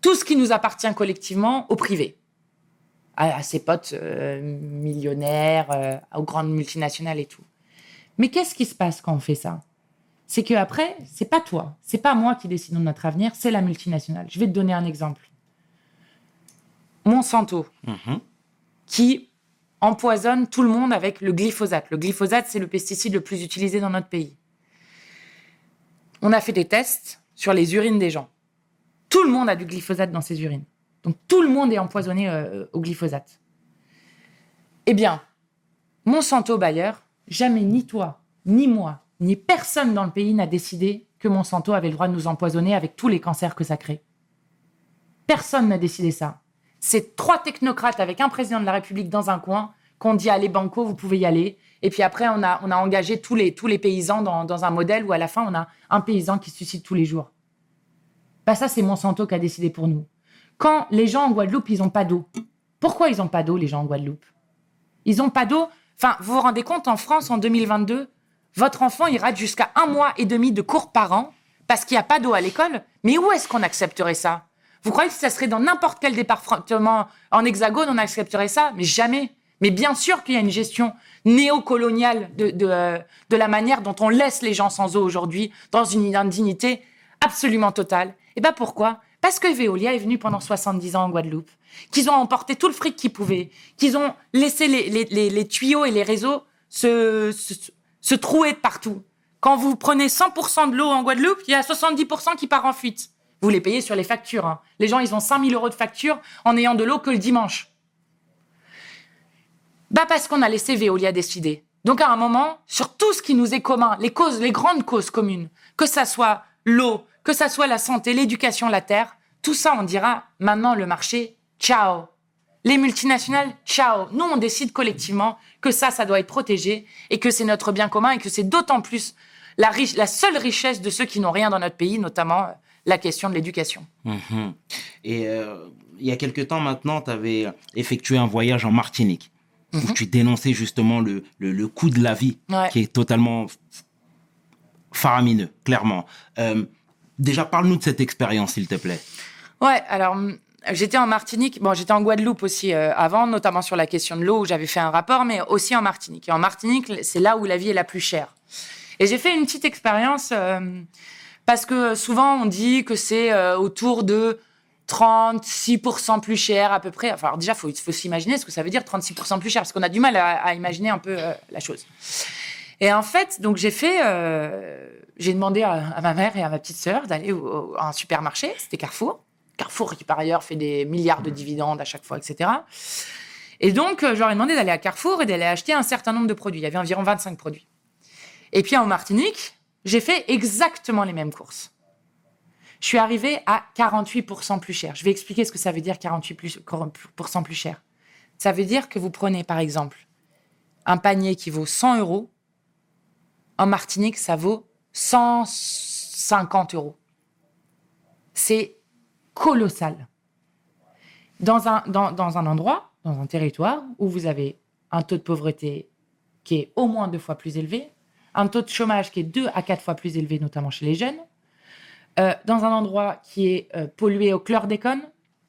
tout ce qui nous appartient collectivement au privé, à, ses potes euh, millionnaires, euh, aux grandes multinationales et tout. Mais qu'est-ce qui se passe quand on fait ça? C'est que après, c'est pas toi, c'est pas moi qui décide de notre avenir, c'est la multinationale. Je vais te donner un exemple. Monsanto, qui empoisonne tout le monde avec le glyphosate. Le glyphosate, c'est le pesticide le plus utilisé dans notre pays. On a fait des tests sur les urines des gens. Tout le monde a du glyphosate dans ses urines. Donc tout le monde est empoisonné euh, au glyphosate. Eh bien, Monsanto Bayer, jamais ni toi, ni moi, ni personne dans le pays n'a décidé que Monsanto avait le droit de nous empoisonner avec tous les cancers que ça crée. Personne n'a décidé ça. C'est trois technocrates avec un président de la République dans un coin qu'on dit allez banco, vous pouvez y aller. Et puis après, on a, on a engagé tous les, tous les paysans dans, dans un modèle où à la fin, on a un paysan qui se suicide tous les jours. Bah ça, c'est Monsanto qui a décidé pour nous. Quand les gens en Guadeloupe, ils n'ont pas d'eau. Pourquoi ils n'ont pas d'eau, les gens en Guadeloupe? Ils n'ont pas d'eau. Enfin, vous vous rendez compte, en France, en 2022, votre enfant, il rate jusqu'à un mois et demi de cours par an parce qu'il n'y a pas d'eau à l'école. Mais où est-ce qu'on accepterait ça? Vous croyez que ça serait dans n'importe quel département en hexagone, on accepterait ça? Mais jamais. Mais bien sûr qu'il y a une gestion néocoloniale de, euh, de la manière dont on laisse les gens sans eau aujourd'hui, dans une indignité absolument totale. Et ben pourquoi? Parce que Veolia est venu pendant 70 ans en Guadeloupe, qu'ils ont emporté tout le fric qu'ils pouvaient, qu'ils ont laissé les, les, les, les tuyaux et les réseaux se, se, se trouer de partout. Quand vous prenez 100% de l'eau en Guadeloupe, il y a 70% qui part en fuite. Vous les payez sur les factures. hein. Les gens, ils ont 5000 euros de facture en ayant de l'eau que le dimanche. Bah parce qu'on a laissé Veolia décider. Donc à un moment, sur tout ce qui nous est commun, les causes, les grandes causes communes, que ça soit l'eau, que ça soit la santé, l'éducation, la terre, tout ça, on dira maintenant le marché, ciao. Les multinationales, ciao. Nous, on décide collectivement que ça, ça doit être protégé et que c'est notre bien commun et que c'est d'autant plus la, seule richesse de ceux qui n'ont rien dans notre pays, notamment la question de l'éducation. Mhm. Et euh, il y a quelque temps maintenant, tu avais effectué un voyage en Martinique. Où tu dénonçais justement le, le, le coût de la vie Ouais. qui est totalement faramineux, clairement. Euh, déjà, parle-nous de cette expérience, s'il te plaît. Ouais, alors j'étais en Martinique, bon, j'étais en Guadeloupe aussi euh, avant, notamment sur la question de l'eau où j'avais fait un rapport, mais aussi en Martinique. Et en Martinique, c'est là où la vie est la plus chère. Et j'ai fait une petite expérience euh, parce que souvent on dit que c'est euh, autour de 36% plus cher à peu près. Enfin, déjà, il faut, s'imaginer ce que ça veut dire 36% plus cher, parce qu'on a du mal à, imaginer un peu euh, la chose. Et en fait, donc j'ai fait, euh, j'ai demandé à, ma mère et à ma petite sœur d'aller à un supermarché, c'était Carrefour. Carrefour qui par ailleurs fait des milliards de dividendes à chaque fois, etc. Et donc, je leur ai demandé d'aller à Carrefour et d'aller acheter un certain nombre de produits. Il y avait environ 25 produits. Et puis en Martinique, j'ai fait exactement les mêmes courses. Je suis arrivée à 48% plus cher. Je vais expliquer ce que ça veut dire 48% plus cher. Ça veut dire que vous prenez par exemple un panier qui vaut 100 euros. En Martinique, ça vaut 150 euros. C'est colossal. Dans un, dans, dans un endroit, dans un territoire où vous avez un taux de pauvreté qui est au moins deux fois plus élevé, un taux de chômage qui est deux à quatre fois plus élevé, notamment chez les jeunes, euh, dans un endroit qui est euh, pollué au chlordécone.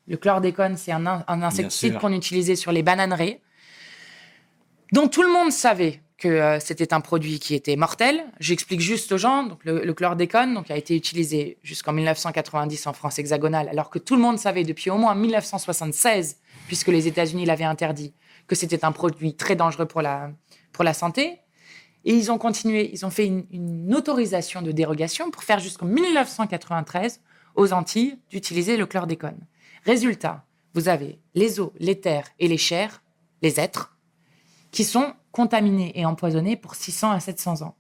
Le chlordécone, c'est un, in- un insecticide qu'on utilisait sur les bananeraies, dont tout le monde savait que euh, c'était un produit qui était mortel. J'explique juste aux gens. Donc, le, le chlordécone donc, a été utilisé jusqu'en 1990 en France hexagonale, alors que tout le monde savait depuis au moins 1976, puisque les États-Unis l'avaient interdit, que c'était un produit très dangereux pour la, pour la santé. Et ils ont continué, ils ont fait une, autorisation de dérogation pour faire jusqu'en 1993 aux Antilles d'utiliser le chlordécone. Résultat, vous avez les eaux, les terres et les chairs, les êtres, qui sont contaminés et empoisonnés pour 600 à 700 ans.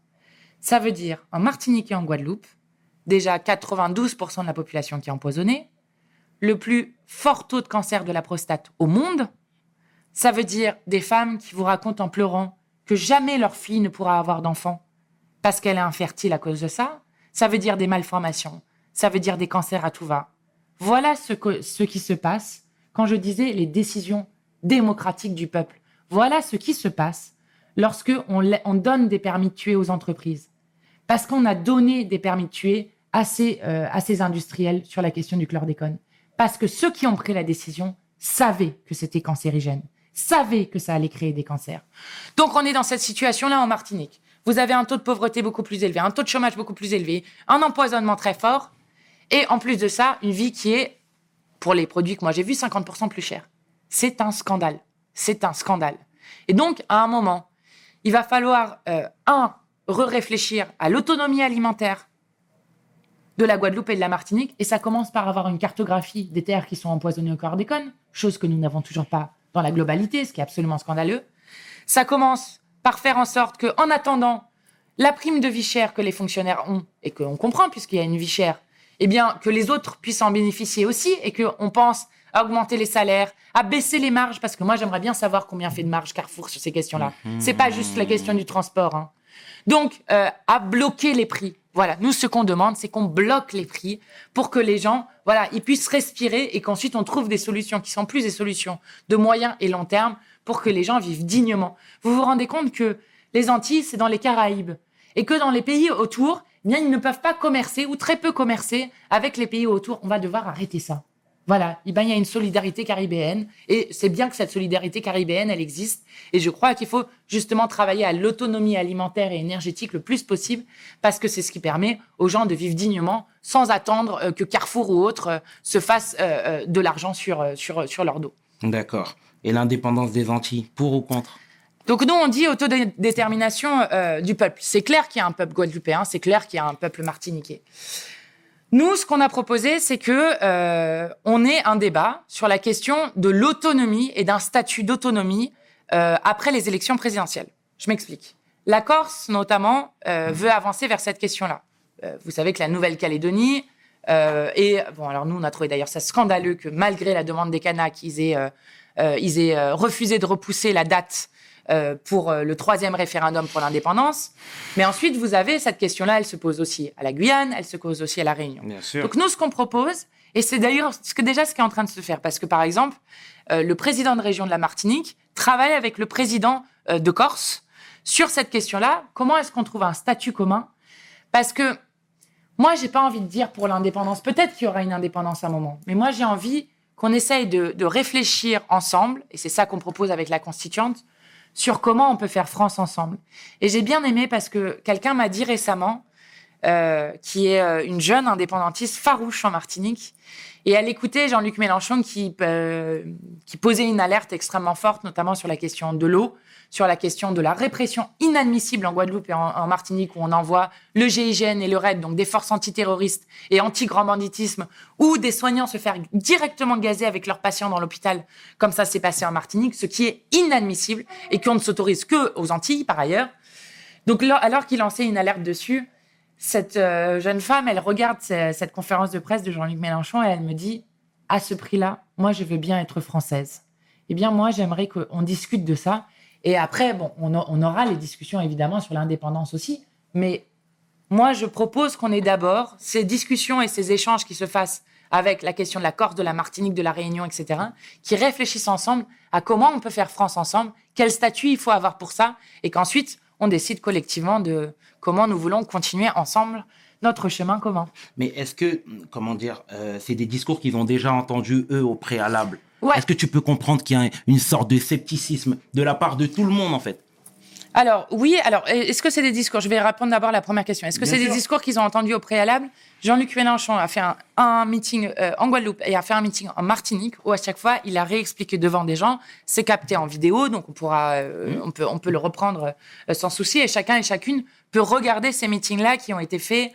Ça veut dire, en Martinique et en Guadeloupe, déjà 92% de la population qui est empoisonnée, le plus fort taux de cancer de la prostate au monde, ça veut dire des femmes qui vous racontent en pleurant que jamais leur fille ne pourra avoir d'enfant parce qu'elle est infertile à cause de ça. Ça veut dire des malformations. Ça veut dire des cancers à tout va. Voilà ce, qui se passe quand je disais les décisions démocratiques du peuple. Voilà ce qui se passe lorsque on, donne des permis de tuer aux entreprises. Parce qu'on a donné des permis de tuer à euh, à ces industriels sur la question du chlordécone. Parce que ceux qui ont pris la décision savaient que c'était cancérigène, savaient que ça allait créer des cancers. Donc on est dans cette situation-là en Martinique. Vous avez un taux de pauvreté beaucoup plus élevé, un taux de chômage beaucoup plus élevé, un empoisonnement très fort, et en plus de ça, une vie qui est, pour les produits que moi j'ai vus, 50% plus cher. C'est un scandale. C'est un scandale. Et donc, à un moment, il va falloir, euh, un, re-réfléchir à l'autonomie alimentaire de la Guadeloupe et de la Martinique, et ça commence par avoir une cartographie des terres qui sont empoisonnées au chlordécone, chose que nous n'avons toujours pas dans la globalité, ce qui est absolument scandaleux. Ça commence par faire en sorte que, en attendant la prime de vie chère que les fonctionnaires ont, et qu'on comprend puisqu'il y a une vie chère, eh bien, que les autres puissent en bénéficier aussi, et qu'on pense à augmenter les salaires, à baisser les marges, parce que moi, j'aimerais bien savoir combien fait de marge Carrefour sur ces questions-là. C'est pas juste la question du transport. hein. Donc, euh, à bloquer les prix. Voilà, nous, ce qu'on demande, c'est qu'on bloque les prix pour que les gens, voilà, ils puissent respirer et qu'ensuite on trouve des solutions qui sont plus des solutions de moyen et long terme pour que les gens vivent dignement. Vous vous rendez compte que les Antilles, c'est dans les Caraïbes et que dans les pays autour, eh bien, ils ne peuvent pas commercer ou très peu commercer avec les pays autour. On va devoir arrêter ça. Voilà, Eh ben, il y a une solidarité caribéenne et c'est bien que cette solidarité caribéenne, elle existe. Et je crois qu'il faut justement travailler à l'autonomie alimentaire et énergétique le plus possible parce que c'est ce qui permet aux gens de vivre dignement sans attendre euh, que Carrefour ou autre euh, se fasse euh, de l'argent sur, sur, sur leur dos. D'accord. Et l'indépendance des Antilles, pour ou contre? Donc nous, on dit autodétermination euh, du peuple. C'est clair qu'il y a un peuple guadeloupéen, c'est clair qu'il y a un peuple martiniquais. Nous, ce qu'on a proposé, c'est que euh, on ait un débat sur la question de l'autonomie et d'un statut d'autonomie euh, après les élections présidentielles. Je m'explique. La Corse, notamment, euh, veut avancer vers cette question-là. vous savez que la Nouvelle-Calédonie, et bon, alors nous, on a trouvé d'ailleurs ça scandaleux que malgré la demande des Kanaks, ils aient, refusé de repousser la date euh, pour euh, le troisième référendum pour l'indépendance. Mais ensuite, vous avez cette question-là, elle se pose aussi à la Guyane, elle se pose aussi à la Réunion. Bien sûr. Donc nous, ce qu'on propose, et c'est d'ailleurs ce que déjà ce qui est en train de se faire, parce que par exemple, euh, le président de région de la Martinique travaille avec le président euh, de Corse sur cette question-là. Comment est-ce qu'on trouve un statut commun? Parce que moi, j'ai pas envie de dire pour l'indépendance. Peut-être qu'il y aura une indépendance à un moment, mais moi, j'ai envie qu'on essaye de, de réfléchir ensemble, et c'est ça qu'on propose avec la constituante, sur comment on peut faire France ensemble. Et j'ai bien aimé parce que quelqu'un m'a dit récemment, euh, qui est euh, une jeune indépendantiste farouche en Martinique, et elle écoutait Jean-Luc Mélenchon qui, euh, qui posait une alerte extrêmement forte, notamment sur la question de l'eau, sur la question de la répression inadmissible en Guadeloupe et en, Martinique, où on envoie le GIGN et le RAID, donc des forces antiterroristes et anti-grand banditisme, ou des soignants se faire directement gazer avec leurs patients dans l'hôpital, comme ça s'est passé en Martinique, ce qui est inadmissible et qu'on ne s'autorise que aux Antilles, par ailleurs. Donc, alors qu'il lançait une alerte dessus, cette euh, jeune femme, elle regarde ce- cette conférence de presse de Jean-Luc Mélenchon et elle me dit à ce prix-là, moi, je veux bien être française. Eh bien, moi, j'aimerais qu'on discute de ça. Et après, bon, on, on aura les discussions évidemment sur l'indépendance aussi. Mais moi, je propose qu'on ait d'abord ces discussions et ces échanges qui se fassent avec la question de la Corse, de la Martinique, de la Réunion, etc., qui réfléchissent ensemble à comment on peut faire France ensemble, quel statut il faut avoir pour ça, et qu'ensuite, on décide collectivement de comment nous voulons continuer ensemble notre chemin commun. Mais est-ce que, comment dire, euh, c'est des discours qu'ils ont déjà entendus, eux, au préalable? Ouais. Est-ce que tu peux comprendre qu'il y a une sorte de scepticisme de la part de tout le monde, en fait? Alors, oui, alors, est-ce que c'est des discours Je vais répondre d'abord à la première question. Est-ce que c'est des discours qu'ils ont entendus au préalable? Jean-Luc Mélenchon a fait un, un meeting euh, en Guadeloupe et a fait un meeting en Martinique où à chaque fois, il a réexpliqué devant des gens. C'est capté en vidéo, donc on pourra, euh, on, peut, on peut le reprendre euh, sans souci. Et chacun et chacune peut regarder ces meetings-là qui ont été faits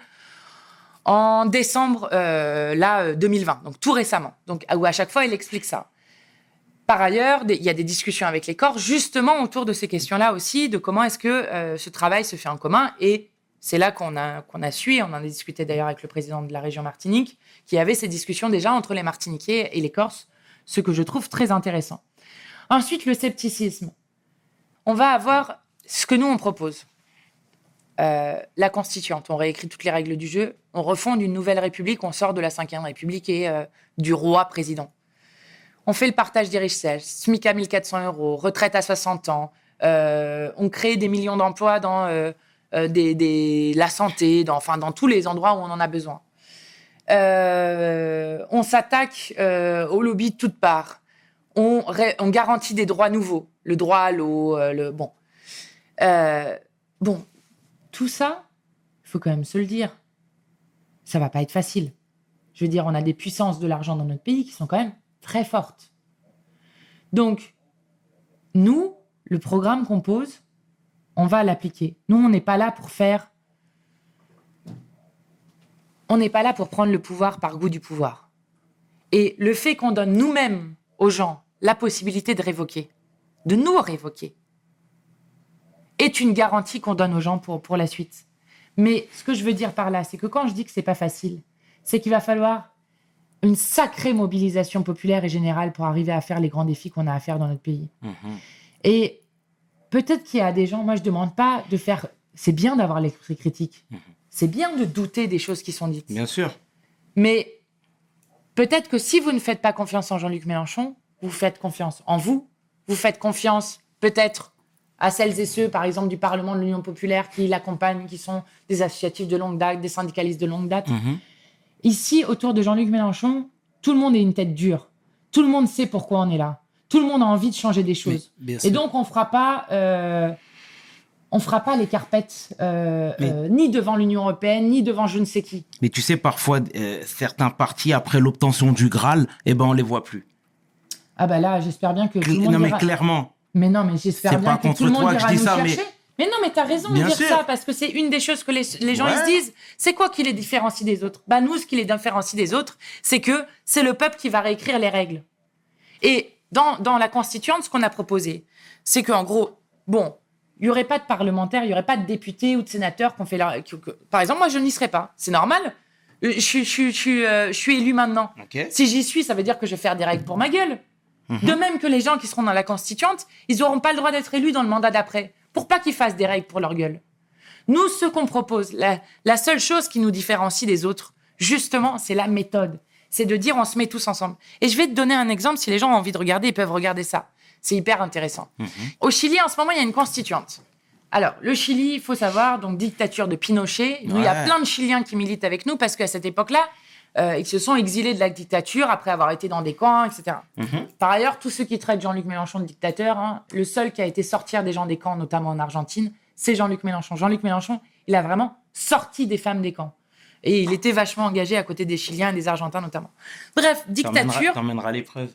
en décembre là, euh, 2020, donc tout récemment. Donc, où à chaque fois, il explique ça. Par ailleurs, il y a des discussions avec les corps, justement autour de ces questions-là aussi, de comment est-ce que euh, ce travail se fait en commun. Et c'est là qu'on a, qu'on a su, et on en a discuté d'ailleurs avec le président de la région Martinique, qui avait ces discussions déjà entre les Martiniquais et les Corses, ce que je trouve très intéressant. Ensuite, le scepticisme. On va avoir ce que nous, on propose. Euh, la constituante, on réécrit toutes les règles du jeu, on refonde une nouvelle république, on sort de la Ve République et euh, du roi président. On fait le partage des richesses, SMIC à 1400 euros, retraite à 60 ans. euh, on crée des millions d'emplois dans euh, euh, la santé, dans, enfin, dans tous les endroits où on en a besoin. On s'attaque au lobby de toutes parts. On, on garantit des droits nouveaux, le droit à l'eau, le bon. Bon, tout ça, il faut quand même se le dire. Ça va pas être facile. Je veux dire, on a des puissances de l'argent dans notre pays qui sont quand même très fortes. Donc, nous, le programme qu'on pose, on va l'appliquer. Nous, on n'est pas là pour faire. On n'est pas là pour prendre le pouvoir par goût du pouvoir. Et le fait qu'on donne nous-mêmes aux gens la possibilité de révoquer, de nous révoquer, est une garantie qu'on donne aux gens pour, pour la suite. Mais ce que je veux dire par là, c'est que quand je dis que c'est pas facile, c'est qu'il va falloir une sacrée mobilisation populaire et générale pour arriver à faire les grands défis qu'on a à faire dans notre pays. Et peut-être qu'il y a des gens, moi je demande pas de faire. C'est bien d'avoir l'esprit critique. C'est bien de douter des choses qui sont dites. Bien sûr. Mais peut-être que si vous ne faites pas confiance en Jean-Luc Mélenchon, vous faites confiance en vous. Vous faites confiance peut-être à celles et ceux, par exemple, du Parlement de l'Union populaire qui l'accompagnent, qui sont des associatifs de longue date, des syndicalistes de longue date. Mhm. Ici, autour de Jean-Luc Mélenchon, tout le monde est une tête dure. Tout le monde sait pourquoi on est là. Tout le monde a envie de changer des choses. Et donc, on fera pas, euh, on fera pas les carpettes euh, Mais- euh, ni devant l'Union européenne, ni devant je ne sais qui. Mais tu sais, parfois, certains partis, après l'obtention du Graal, eh ben, on les voit plus. Ah bah là, j'espère bien que tout le monde non, mais clairement. Mais non, mais j'espère bien pas que contre tout le monde toi ira je dis nous ça, chercher. Mais non, mais t'as raison Bien de dire sûr. ça, parce que c'est une des choses que les, les gens Ouais. ils se disent. C'est quoi qui les différencie des autres? Bah nous, ce qui les différencie des autres, c'est que c'est le peuple qui va réécrire les règles. Et dans, dans la constituante, ce qu'on a proposé, c'est qu'en gros, bon, il y aurait pas de parlementaires, il y aurait pas de députés ou de sénateurs qu'on fait leur... qui- que- Par exemple, moi, je n'y serais pas. C'est normal. Euh, Je, suis- je, je, euh, je suis élu maintenant. Si j'y suis, ça veut dire que je vais faire des règles pour ma gueule. De même que les gens qui seront dans la constituante, ils n'auront pas le droit d'être élus dans le mandat d'après. Pour pas qu'ils fassent des règles pour leur gueule. Nous, ce qu'on propose, la, la seule chose qui nous différencie des autres, justement, c'est la méthode. C'est de dire on se met tous ensemble. Et je vais te donner un exemple, si les gens ont envie de regarder, ils peuvent regarder ça. C'est hyper intéressant. Au Chili, en ce moment, il y a une constituante. Alors, le Chili, il faut savoir, donc dictature de Pinochet. Nous, il y a plein de Chiliens qui militent avec nous parce qu'à cette époque-là, euh, ils se sont exilés de la dictature après avoir été dans des camps, etc. Mhm. Par ailleurs, tous ceux qui traitent Jean-Luc Mélenchon de dictateur, hein, le seul qui a été sortir des gens des camps, notamment en Argentine, c'est Jean-Luc Mélenchon. Jean-Luc Mélenchon, il a vraiment sorti des femmes des camps. Et il était vachement engagé à côté des Chiliens et des Argentins notamment. Bref, dictature. T'emmèneras l'épreuve.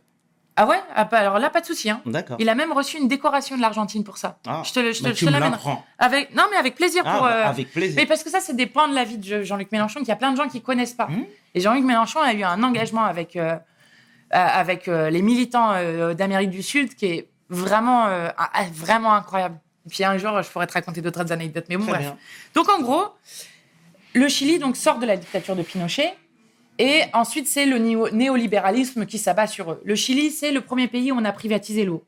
Ah ouais? Ah, Alors là, pas de souci. Hein. D'accord. Il a même reçu une décoration de l'Argentine pour ça. Ah, je te, le- je te, je te l'amène. Avec non, mais avec plaisir Ah, pour. bah, euh, avec plaisir. Mais parce que ça, c'est des points de la vie de Je- Jean-Luc Mélenchon qu'il y a plein de gens qui connaissent pas. Mhm. Et Jean-Luc Mélenchon a eu un engagement avec euh, euh, avec euh, les militants euh, d'Amérique du Sud qui est vraiment euh, vraiment incroyable. Et puis un jour, je pourrais te raconter d'autres anecdotes. Mais bon, Très bref. bien. Donc en gros, le Chili donc sort de la dictature de Pinochet et ensuite c'est le néo- néolibéralisme qui s'abat sur eux. Le Chili, c'est le premier pays où on a privatisé l'eau.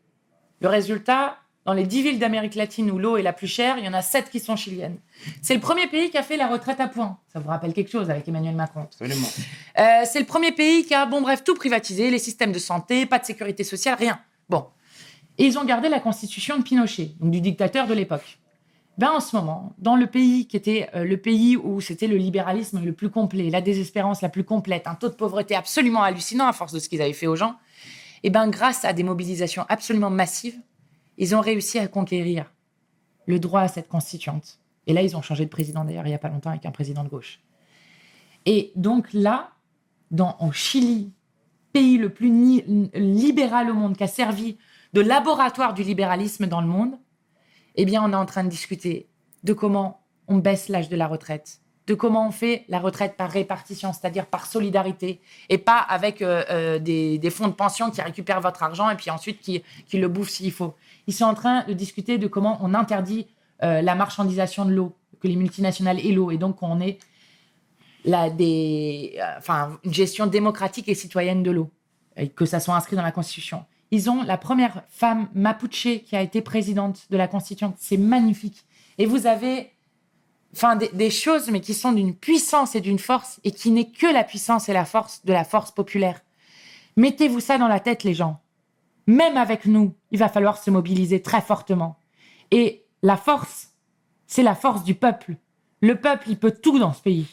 Le résultat, dans les 10 villes d'Amérique latine où l'eau est la plus chère, il y en a 7 qui sont chiliennes. C'est le premier pays qui a fait la retraite à points. Ça vous rappelle quelque chose avec Emmanuel Macron? Absolument. Euh, c'est le premier pays qui a, bon bref, tout privatisé, les systèmes de santé, pas de sécurité sociale, rien. Bon. Et ils ont gardé la constitution de Pinochet, donc du dictateur de l'époque. Ben, en ce moment, dans le pays qui était euh, le pays où c'était le libéralisme le plus complet, la désespérance la plus complète, un taux de pauvreté absolument hallucinant à force de ce qu'ils avaient fait aux gens, et ben grâce à des mobilisations absolument massives, ils ont réussi à conquérir le droit à cette constituante. Et là, ils ont changé de président d'ailleurs il y a pas longtemps avec un président de gauche. Et donc là, dans, au Chili, pays le plus libéral au monde, qui a servi de laboratoire du libéralisme dans le monde, eh bien, on est en train de discuter de comment on baisse l'âge de la retraite, de comment on fait la retraite par répartition, c'est-à-dire par solidarité, et pas avec euh, euh, des, fonds de pension qui récupèrent votre argent et puis ensuite qui, le bouffent s'il faut. Ils sont en train de discuter de comment on interdit euh, la marchandisation de l'eau, que les multinationales aient l'eau, et donc qu'on ait la, des, une gestion démocratique et citoyenne de l'eau, et que ça soit inscrit dans la Constitution. Ils ont la première femme mapuche qui a été présidente de la Constitution. C'est magnifique. Et vous avez enfin, des, des choses, mais qui sont d'une puissance et d'une force, et qui n'est que la puissance et la force de la force populaire. Mettez-vous ça dans la tête, les gens. Même avec nous, il va falloir se mobiliser très fortement. Et la force, c'est la force du peuple. Le peuple, il peut tout dans ce pays.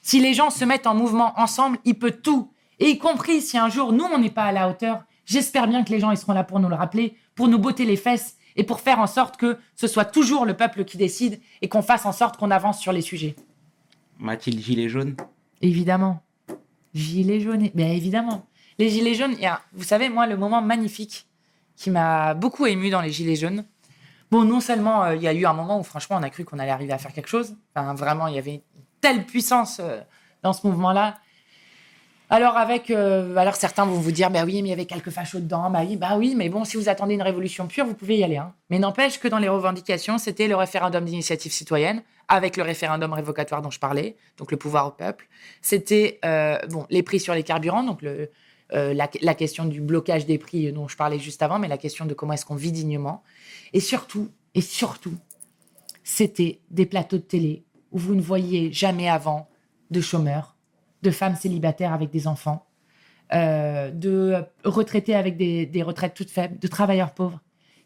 Si les gens se mettent en mouvement ensemble, il peut tout. Et y compris si un jour, nous, on n'est pas à la hauteur, j'espère bien que les gens, ils seront là pour nous le rappeler, pour nous botter les fesses et pour faire en sorte que ce soit toujours le peuple qui décide et qu'on fasse en sorte qu'on avance sur les sujets. Mathilde Gilet jaune Évidemment. Gilets jaunes. Bien évidemment. Les gilets jaunes, il y a, vous savez, moi, le moment magnifique qui m'a beaucoup ému dans les gilets jaunes. Bon, non seulement euh, il y a eu un moment où, franchement, on a cru qu'on allait arriver à faire quelque chose. Enfin, vraiment, il y avait une telle puissance euh, dans ce mouvement-là. Alors, avec. euh, alors, certains vont vous dire, bah oui, mais il y avait quelques fachos dedans. Bah oui, bah oui, mais bon, si vous attendez une révolution pure, vous pouvez y aller. hein. Mais n'empêche que dans les revendications, c'était le référendum d'initiative citoyenne, avec le référendum révocatoire dont je parlais, donc le pouvoir au peuple. C'était euh, bon, les prix sur les carburants, donc le, euh, la, question du blocage des prix dont je parlais juste avant, mais la question de comment est-ce qu'on vit dignement. Et surtout, et surtout, c'était des plateaux de télé où vous ne voyiez jamais avant de chômeurs, de femmes célibataires avec des enfants, euh, de retraités avec des, retraites toutes faibles, de travailleurs pauvres,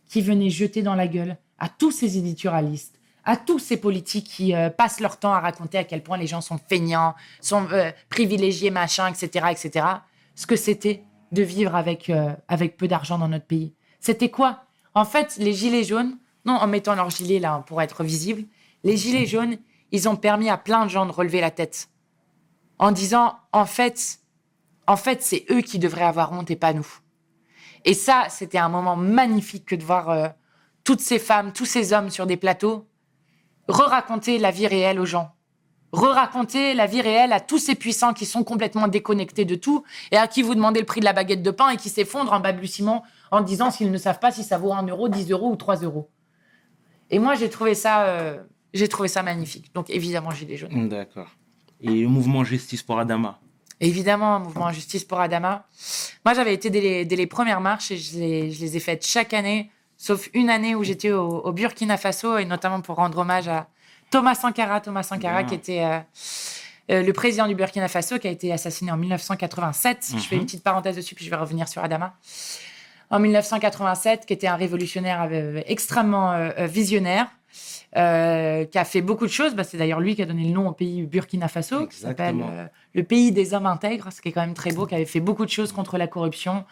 qui venaient jeter dans la gueule à tous ces éditorialistes, à tous ces politiques qui euh, passent leur temps à raconter à quel point les gens sont feignants, sont euh, privilégiés, machin, etc., etc. Ce que c'était de vivre avec, avec peu d'argent dans notre pays. C'était quoi? En fait, les gilets jaunes, non, en mettant leur gilet là pour être visible, les gilets jaunes, ils ont permis à plein de gens de relever la tête en disant en fait, en fait, c'est eux qui devraient avoir honte et pas nous. Et ça, c'était un moment magnifique que de voir euh, toutes ces femmes, tous ces hommes sur des plateaux re-raconter la vie réelle aux gens. Re-raconter la vie réelle à tous ces puissants qui sont complètement déconnectés de tout et à qui vous demandez le prix de la baguette de pain et qui s'effondrent en balbutiement en disant s'ils ne savent pas si ça vaut 1 euro, 10 euros ou 3 euros. Et moi, j'ai trouvé ça, euh, j'ai trouvé ça magnifique. Donc, évidemment, Gilets jaunes. D'accord. Et le mouvement Justice pour Adama Évidemment, mouvement Justice pour Adama. Moi, j'avais été dès les, dès les premières marches et je les, je les ai faites chaque année, sauf une année où j'étais au, au Burkina Faso et notamment pour rendre hommage à Thomas Sankara. Thomas Sankara, qui était euh, euh, le président du Burkina Faso, qui a été assassiné en 1987. Je fais une petite parenthèse dessus, puis je vais revenir sur Adama. En 1987, qui était un révolutionnaire euh, extrêmement visionnaire, euh, qui a fait beaucoup de choses. Bah, c'est d'ailleurs lui qui a donné le nom au pays Burkina Faso, qui s'appelle euh, le pays des hommes intègres, ce qui est quand même très beau, qui avait fait beaucoup de choses contre la corruption,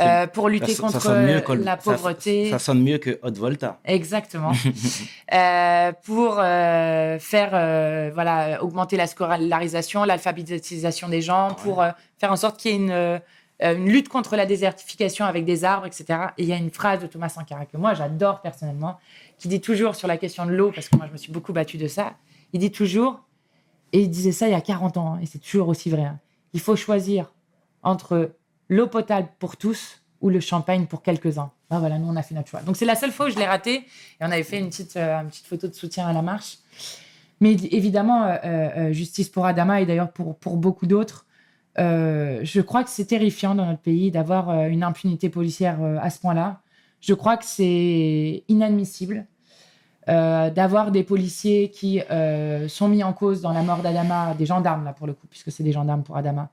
euh, pour lutter Ça- contre ça que- la pauvreté. Ça, sonne mieux que Hot Volta. Exactement. Pour faire voilà augmenter la scolarisation, l'alphabétisation des gens, pour euh, faire en sorte qu'il y ait une, une lutte contre la désertification avec des arbres, etc. Et il y a une phrase de Thomas Sankara que moi j'adore personnellement, qui dit toujours sur la question de l'eau, parce que moi je me suis beaucoup battue de ça, il dit toujours, et il disait ça il y a 40 ans, hein, et c'est toujours aussi vrai, hein, il faut choisir entre l'eau potable pour tous ou le champagne pour quelques-uns. Ben voilà, nous on a fait notre choix. Donc c'est la seule fois où je l'ai raté, et on avait fait une petite, euh, une petite photo de soutien à la marche. Mais évidemment, euh, euh, justice pour Adama et d'ailleurs pour, pour beaucoup d'autres, je crois que c'est terrifiant dans notre pays d'avoir une impunité policière à ce point-là. Je crois que c'est inadmissible euh, d'avoir des policiers qui euh, sont mis en cause dans la mort d'Adama, des gendarmes là pour le coup, puisque c'est des gendarmes pour Adama,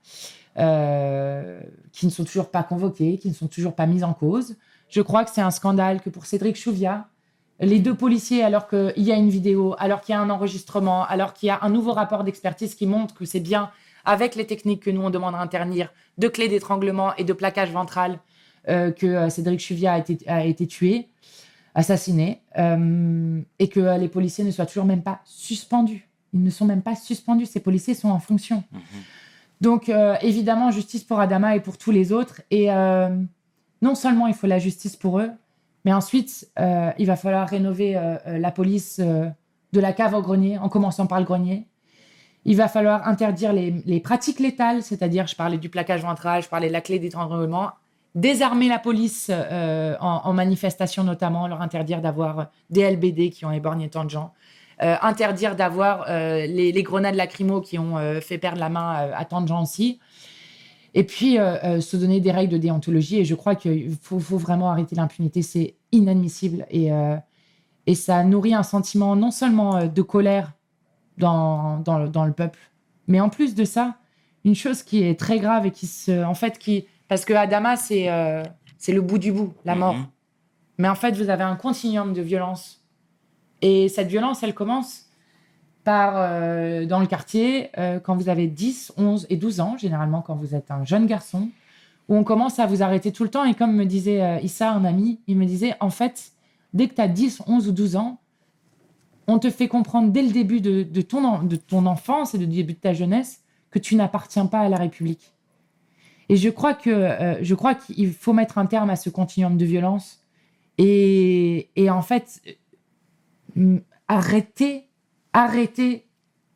euh, qui ne sont toujours pas convoqués, qui ne sont toujours pas mis en cause. Je crois que c'est un scandale que pour Cédric Chouviat, les deux policiers, alors qu'il y a une vidéo, alors qu'il y a un enregistrement, alors qu'il y a un nouveau rapport d'expertise qui montre que c'est bien avec les techniques que nous on demande à interdire, de clés d'étranglement et de plaquage ventral, que euh, Cédric Chouviat a été, a été tué, assassiné, euh, et que euh, les policiers ne soient toujours même pas suspendus. Ils ne sont même pas suspendus. Ces policiers sont en fonction. Donc, euh, évidemment, justice pour Adama et pour tous les autres. Et euh, non seulement il faut la justice pour eux, mais ensuite, euh, il va falloir rénover euh, euh, la police euh, de la cave au grenier, en commençant par le grenier. Il va falloir interdire les, les pratiques létales, c'est-à-dire, je parlais du plaquage ventral, je parlais de la clé d'étranglement, désarmer la police euh, en, manifestation notamment, leur interdire d'avoir des LBD qui ont éborgné tant de gens, euh, interdire d'avoir euh, les, grenades lacrymo qui ont euh, fait perdre la main euh, à tant de gens aussi. Et puis, euh, euh, se donner des règles de déontologie. Et je crois qu'il faut, vraiment arrêter l'impunité. C'est inadmissible. Et, euh, et ça nourrit un sentiment non seulement euh, de colère dans, dans, dans le peuple, mais en plus de ça, une chose qui est très grave et qui. En fait, qui. Parce que Adama, c'est euh, le bout du bout, la mort. Mhm. Mais en fait, vous avez un continuum de violence. Et cette violence, elle commence par, euh, dans le quartier, euh, quand vous avez 10, 11 et 12 ans, généralement quand vous êtes un jeune garçon, où on commence à vous arrêter tout le temps. Et comme me disait euh, Issa, un ami, il me disait, en fait, dès que tu as 10, 11 ou 12 ans, on te fait comprendre dès le début de, de ton, de ton enfance et du début de ta jeunesse que tu n'appartiens pas à la République. Et je crois que euh, je crois qu'il faut mettre un terme à ce continuum de violence et, et en fait euh, arrêter arrêter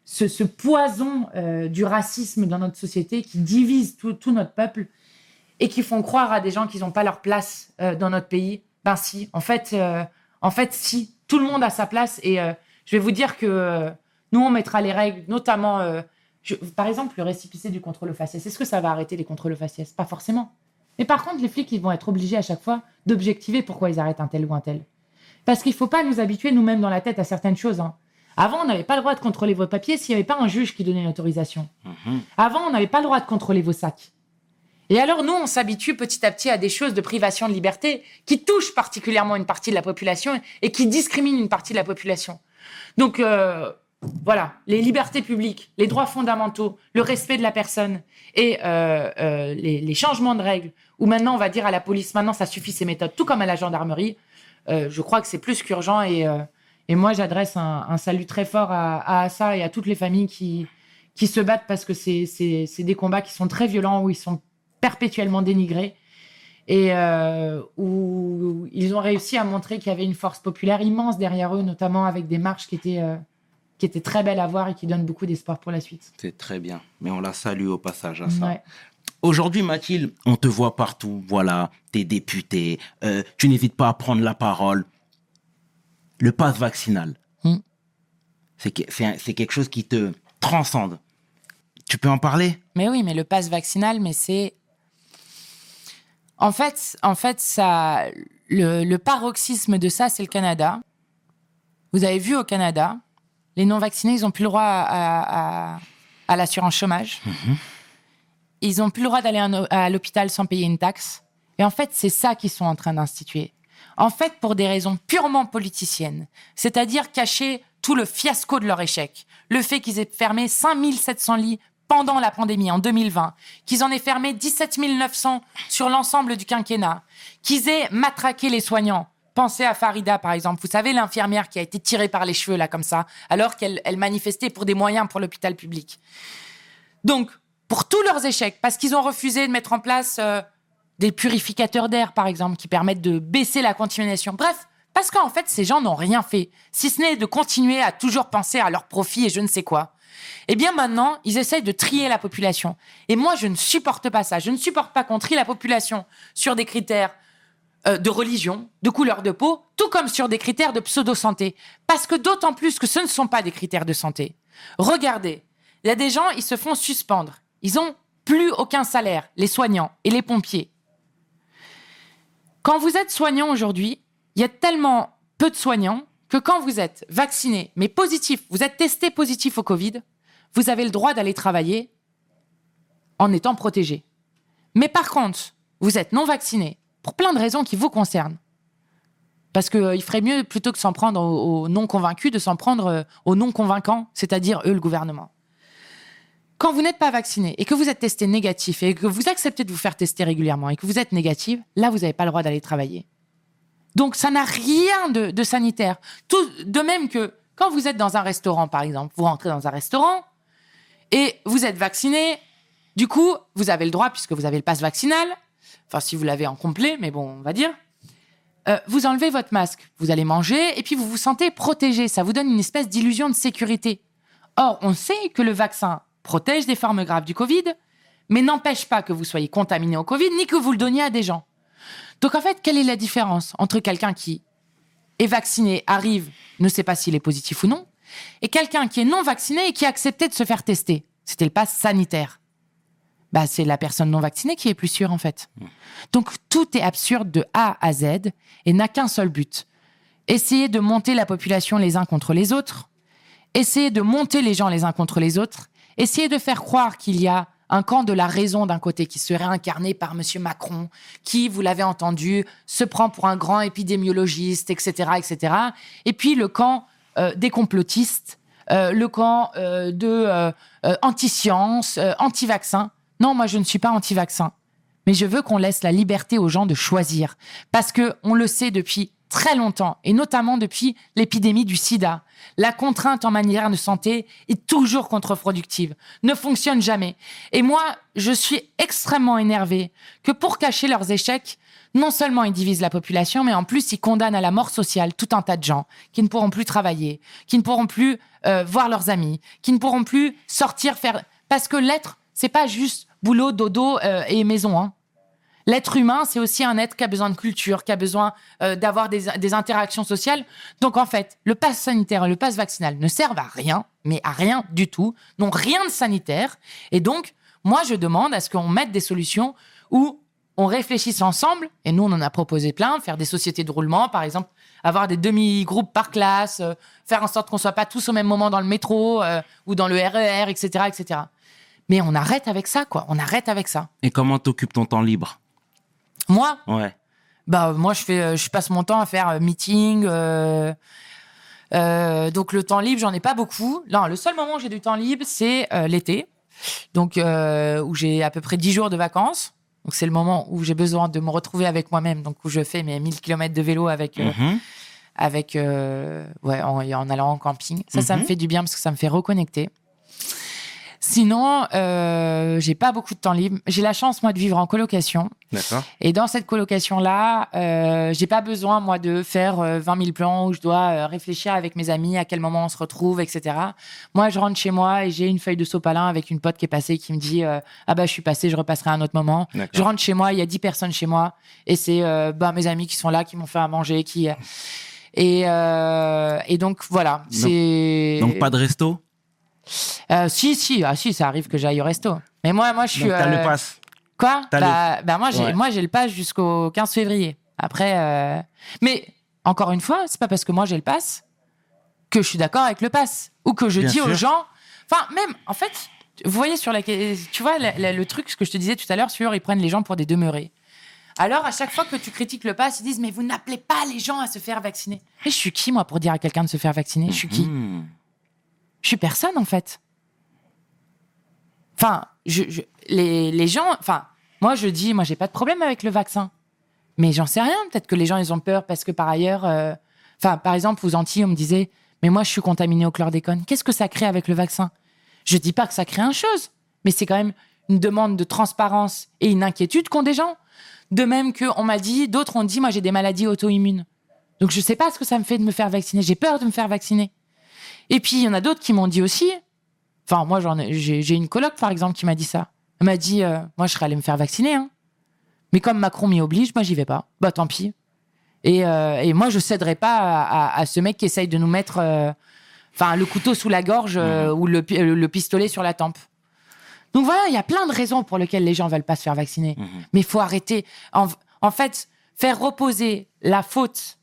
ce, poison euh, du racisme dans notre société qui divise tout, notre peuple et qui font croire à des gens qu'ils n'ont pas leur place dans notre pays. Ben si, en fait, en fait, si, tout le monde a sa place. Et je vais vous dire que nous, on mettra les règles, notamment, je- par exemple, le récipicé du contrôle au faciès. Est-ce que ça va arrêter les contrôles au faciès? Pas forcément. Mais par contre, les flics, ils vont être obligés à chaque fois d'objectiver pourquoi ils arrêtent un tel ou un tel. Parce qu'il ne faut pas nous habituer nous-mêmes dans la tête à certaines choses. hein. Avant, on n'avait pas le droit de contrôler vos papiers s'il n'y avait pas un juge qui donnait l'autorisation. Mhm. Avant, on n'avait pas le droit de contrôler vos sacs. Et alors, nous, on s'habitue petit à petit à des choses de privation de liberté qui touchent particulièrement une partie de la population et qui discriminent une partie de la population. Donc, euh, voilà, les libertés publiques, les droits fondamentaux, le respect de la personne et euh, euh, les, changements de règles, où maintenant, on va dire à la police, maintenant, ça suffit ces méthodes, tout comme à la gendarmerie, euh, je crois que c'est plus qu'urgent et, et moi, j'adresse un, salut très fort à, à Assa et à toutes les familles qui, qui se battent parce que c'est des combats qui sont très violents, où ils sont perpétuellement dénigrés et où ils ont réussi à montrer qu'il y avait une force populaire immense derrière eux, notamment avec des marches qui étaient, qui étaient très belles à voir et qui donnent beaucoup d'espoir pour la suite. C'est très bien. Mais on la salue au passage à ça. Ouais. Aujourd'hui, Mathilde, on te voit partout. Voilà, t'es député. euh, tu n'hésites pas à prendre la parole. le pass vaccinal. Hmm. C'est que- quelque chose qui te transcende. Tu peux en parler? Mais oui, mais le pass vaccinal, mais c'est. En fait, en fait, ça, le, le paroxysme de ça, c'est le Canada. Vous avez vu au Canada, les non-vaccinés, ils n'ont plus le droit à, à- à l'assurance chômage. Ils n'ont plus le droit d'aller à l'hôpital sans payer une taxe. Et en fait, c'est ça qu'ils sont en train d'instituer. En fait, pour des raisons purement politiciennes, c'est-à-dire cacher tout le fiasco de leur échec. Le fait qu'ils aient fermé 5700 lits pendant la pandémie en 2020, qu'ils en aient fermé 17 900 sur l'ensemble du quinquennat, qu'ils aient matraqué les soignants. Pensez à Farida, par exemple. Vous savez, l'infirmière qui a été tirée par les cheveux, là, comme ça, alors qu'elle elle manifestait pour des moyens pour l'hôpital public. Donc, pour tous leurs échecs, parce qu'ils ont refusé de mettre en place euh, des purificateurs d'air, par exemple, qui permettent de baisser la contamination. Bref, parce qu'en fait, ces gens n'ont rien fait, si ce n'est de continuer à toujours penser à leur profit et je ne sais quoi. Eh bien maintenant, ils essayent de trier la population. Et moi, je ne supporte pas ça. Je ne supporte pas qu'on trie la population sur des critères euh, de religion, de couleur de peau, tout comme sur des critères de pseudo-santé. Parce que d'autant plus que ce ne sont pas des critères de santé. Regardez, il y a des gens, ils se font suspendre. Ils ont plus aucun salaire, les soignants et les pompiers. Quand vous êtes soignant aujourd'hui, il y a tellement peu de soignants que quand vous êtes vacciné, mais positif, vous êtes testé positif au Covid, vous avez le droit d'aller travailler en étant protégé. Mais par contre, vous êtes non vacciné pour plein de raisons qui vous concernent. Parce qu'il ferait mieux, plutôt que s'en prendre aux, aux non-convaincus, de s'en prendre euh, aux non-convaincants, c'est-à-dire eux, le gouvernement. Quand vous n'êtes pas vacciné et que vous êtes testé négatif et que vous acceptez de vous faire tester régulièrement et que vous êtes négatif, là, vous n'avez pas le droit d'aller travailler. Donc, ça n'a rien de, de sanitaire. Tout, de même que quand vous êtes dans un restaurant, par exemple, vous rentrez dans un restaurant et vous êtes vacciné, du coup, vous avez le droit, puisque vous avez le passe vaccinal, enfin, si vous l'avez en complet, mais bon, on va dire, euh, vous enlevez votre masque, vous allez manger et puis vous vous sentez protégé. Ça vous donne une espèce d'illusion de sécurité. Or, on sait que le vaccin protège des formes graves du Covid, mais n'empêche pas que vous soyez contaminé au Covid ni que vous le donniez à des gens. Donc en fait, quelle est la différence entre quelqu'un qui est vacciné, arrive, ne sait pas s'il est positif ou non, et quelqu'un qui est non vacciné et qui a accepté de se faire tester? C'était le pass sanitaire. Bah, c'est la personne non vaccinée qui est plus sûre en fait. Donc tout est absurde de A à Z et n'a qu'un seul but. Essayer de monter la population les uns contre les autres, essayer de monter les gens les uns contre les autres, essayer de faire croire qu'il y a un camp de la raison d'un côté qui serait incarné par Monsieur Macron, qui, vous l'avez entendu, se prend pour un grand épidémiologiste, etc., etc. Et puis le camp euh, des complotistes, euh, le camp euh, de anti-science, anti-vaccin. Non, moi je ne suis pas anti-vaccin, mais je veux qu'on laisse la liberté aux gens de choisir, parce que on le sait depuis très longtemps, et notamment depuis l'épidémie du sida. La contrainte en manière de santé est toujours contre-productive, ne fonctionne jamais. Et moi, je suis extrêmement énervée que pour cacher leurs échecs, non seulement ils divisent la population, mais en plus ils condamnent à la mort sociale tout un tas de gens qui ne pourront plus travailler, qui ne pourront plus euh, voir leurs amis, qui ne pourront plus sortir faire. Parce que l'être, c'est pas juste boulot, dodo euh, et maison. Hein. L'être humain, c'est aussi un être qui a besoin de culture, qui a besoin euh, d'avoir des, interactions sociales. Donc en fait, le pass sanitaire et le pass vaccinal ne servent à rien, mais à rien du tout, n'ont rien de sanitaire. Et donc, moi, je demande à ce qu'on mette des solutions où on réfléchisse ensemble, et nous, on en a proposé plein, faire des sociétés de roulement, par exemple, avoir des demi-groupes par classe, euh, faire en sorte qu'on soit pas tous au même moment dans le métro ou dans le RER, etc., etc. Mais on arrête avec ça, quoi. On arrête avec ça. Et comment t'occupes ton temps libre? Moi, Ouais. bah moi je fais, euh, je passe mon temps à faire euh, meeting. euh, euh, donc le temps libre, j'en ai pas beaucoup. Non, le seul moment où j'ai du temps libre, c'est euh, l'été. Donc où j'ai à peu près 10 jours de vacances. Donc c'est le moment où j'ai besoin de me retrouver avec moi-même. Donc où je fais mes 1000 km de vélo avec Mhm. avec euh, ouais en, en allant en camping. Ça, ça me Mhm. fait du bien parce que ça me fait reconnecter. Sinon, euh, j'ai pas beaucoup de temps libre. J'ai la chance moi de vivre en colocation. D'accord. Et dans cette colocation-là, euh, j'ai pas besoin, moi, de faire euh, 20 000 plans où je dois euh, réfléchir avec mes amis à quel moment on se retrouve, etc. Moi, je rentre chez moi et j'ai une feuille de sopalin avec une pote qui est passée qui me dit euh, Ah bah, je suis passée, je repasserai à un autre moment. D'accord. Je rentre chez moi, il y a 10 personnes chez moi et c'est euh, bah, mes amis qui sont là, qui m'ont fait à manger, qui. Et, euh, et donc voilà, c'est. Donc pas de resto? Euh, si, si, ah si, ça arrive que j'aille au resto. Mais moi, moi, je suis. Donc t'as euh, le pass. Quoi? T'as bah, bah, moi, j'ai, Ouais. moi, j'ai le pass jusqu'au 15 février. Après, euh, mais encore une fois, c'est pas parce que moi j'ai le pass que je suis d'accord avec le pass ou que je Bien dis aux gens. Enfin, même, en fait, vous voyez sur la, tu vois la- la- le truc, ce que je te disais tout à l'heure sur ils prennent les gens pour des demeurés. Alors, à chaque fois que tu critiques le pass, ils disent mais vous n'appelez pas les gens à se faire vacciner. Mais je suis qui moi pour dire à quelqu'un de se faire vacciner? Je suis qui? Hmm. Je suis personne en fait. Enfin, les, gens, enfin, moi je dis, moi j'ai pas de problème avec le vaccin, mais j'en sais rien. Peut-être que les gens ils ont peur parce que par ailleurs, euh, enfin, par exemple aux Antilles on me disait, mais moi je suis contaminé au chlordécone. Qu'est-ce que ça crée avec le vaccin? Je dis pas que ça crée un chose, mais c'est quand même une demande de transparence et une inquiétude qu'ont des gens. De même que on m'a dit, d'autres ont dit, moi j'ai des maladies auto-immunes. Donc je sais pas ce que ça me fait de me faire vacciner. J'ai peur de me faire vacciner. Et puis, il y en a d'autres qui m'ont dit aussi. Enfin, moi, j'ai une coloc, par exemple, qui m'a dit ça. Elle m'a dit euh, Moi, je serais allée me faire vacciner. hein. Mais comme Macron m'y oblige, moi, j'y vais pas. Bah, tant pis. Et, euh, et moi, je céderai pas à, à- à ce mec qui essaye de nous mettre euh, le couteau sous la gorge euh, ou le, pi- le pistolet sur la tempe. Donc voilà, il y a plein de raisons pour lesquelles les gens veulent pas se faire vacciner. Mais il faut arrêter. En, en fait, faire reposer la faute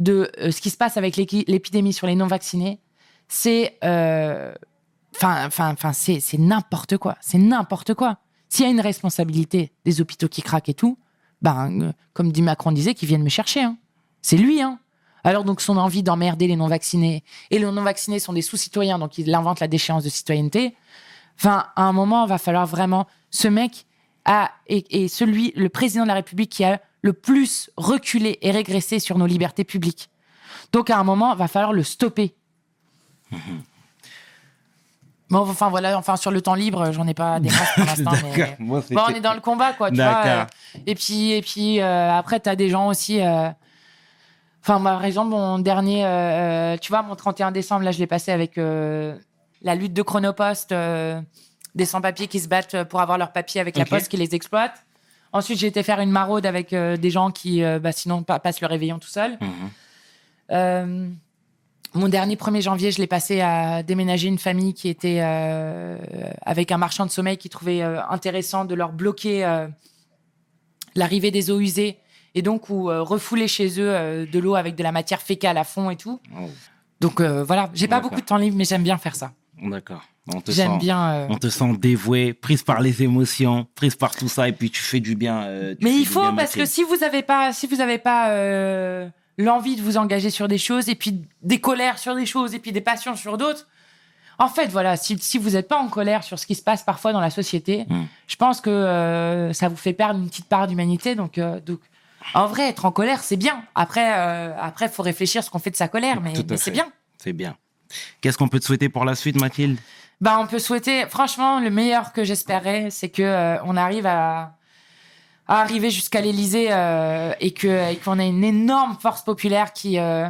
de euh, ce qui se passe avec l'épidémie sur les non-vaccinés, c'est euh, enfin, enfin, enfin, c'est n'importe quoi. C'est n'importe quoi. S'il y a une responsabilité des hôpitaux qui craquent et tout, ben, euh, comme dit Macron disait, qu'ils viennent me chercher. hein. C'est lui. Hein. Alors donc son envie d'emmerder les non-vaccinés et les non-vaccinés sont des sous-citoyens, donc il invente la déchéance de citoyenneté. Enfin, à un moment, va falloir vraiment ce mec a et, et celui, le président de la République qui a le plus reculé et régressé sur nos libertés publiques. Donc à un moment, va falloir le stopper. Bon, enfin voilà, enfin sur le temps libre, j'en ai pas des masses pour l'instant, mais. Moi, bon, on est dans le combat, quoi. Tu vois, D'accord. euh, et puis, et puis euh, après, t'as des gens aussi. euh, Enfin, par exemple, mon dernier, euh, tu vois, mon 31 décembre, là, je l'ai passé avec la lutte de Chronopost, des sans-papiers qui se battent pour avoir leurs papiers avec la poste qui les exploite. Ensuite, j'ai été faire une maraude avec euh, des gens qui, euh, bah, sinon, pa- passent le réveillon tout seul. Mhm. Euh, mon dernier 1er janvier, je l'ai passé à déménager une famille qui était avec un marchand de sommeil qui trouvait intéressant de leur bloquer l'arrivée des eaux usées et donc ou refouler chez eux de l'eau avec de la matière fécale à fond et tout. Oh, Donc voilà, j'ai pas beaucoup de temps libre, mais j'aime bien faire ça. D'accord. On te J'aime sent- bien. euh, On te sent dévoué, prise par les émotions, prise par tout ça, et puis tu fais du bien. euh, tu Mais il faut parce que si vous avez pas, si vous avez pas euh, l'envie de vous engager sur des choses et puis des colères sur des choses et puis des passions sur d'autres, en fait voilà, si, si vous n'êtes pas en colère sur ce qui se passe parfois dans la société, Mm. je pense que ça vous fait perdre une petite part d'humanité. Donc, donc en vrai, être en colère, c'est bien. Après, après, faut réfléchir ce qu'on fait de sa colère, mais, mais c'est bien. C'est bien. Qu'est-ce qu'on peut te souhaiter pour la suite, Mathilde? Bah, on peut souhaiter, franchement, le meilleur que j'espérais, c'est que euh, on arrive à, arriver jusqu'à l'Élysée euh, et qu'on ait une énorme force populaire qui, euh,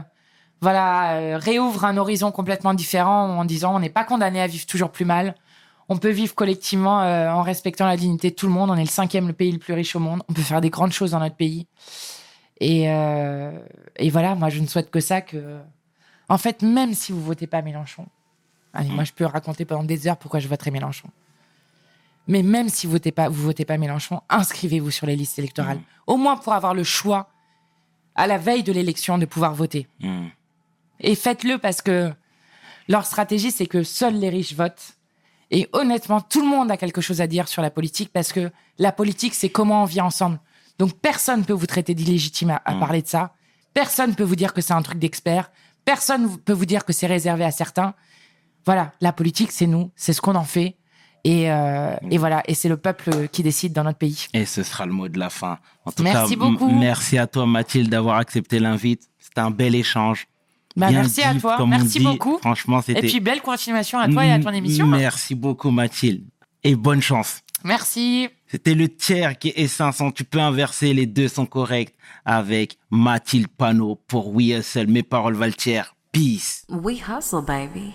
voilà, réouvre un horizon complètement différent en disant on n'est pas condamné à vivre toujours plus mal. On peut vivre collectivement en respectant la dignité de tout le monde. On est le cinquième le pays le plus riche au monde. On peut faire des grandes choses dans notre pays. Et, et voilà, moi, je ne souhaite que ça. Que, en fait, même si vous votez pas Mélenchon, allez, moi, je peux raconter pendant des heures pourquoi je voterai Mélenchon. Mais même si vous votez pas, vous votez pas Mélenchon, inscrivez-vous sur les listes électorales. Mmh. Au moins pour avoir le choix à la veille de l'élection de pouvoir voter. Hmm. Et faites-le parce que leur stratégie, c'est que seuls les riches votent. Et honnêtement, tout le monde a quelque chose à dire sur la politique parce que la politique, c'est comment on vit ensemble. Donc personne peut vous traiter d'illégitime à, à Mm. parler de ça. Personne peut vous dire que c'est un truc d'expert. Personne vous- peut vous dire que c'est réservé à certains. Voilà, la politique, c'est nous, c'est ce qu'on en fait. Et, euh, et voilà, et c'est le peuple qui décide dans notre pays. Et ce sera le mot de la fin. En tout Merci cas, beaucoup. merci à toi, Mathilde, d'avoir accepté l'invite. C'était un bel échange. Bah, Bien merci à toi, merci beaucoup. Franchement, Et puis belle continuation à toi et à ton émission. Merci beaucoup, Mathilde. Et bonne chance. Merci. C'était le tiers qui est 500. Tu peux inverser, les deux sont corrects avec Mathilde Panot pour We Hustle. Mes paroles valent tiers. Peace. We hustle, baby.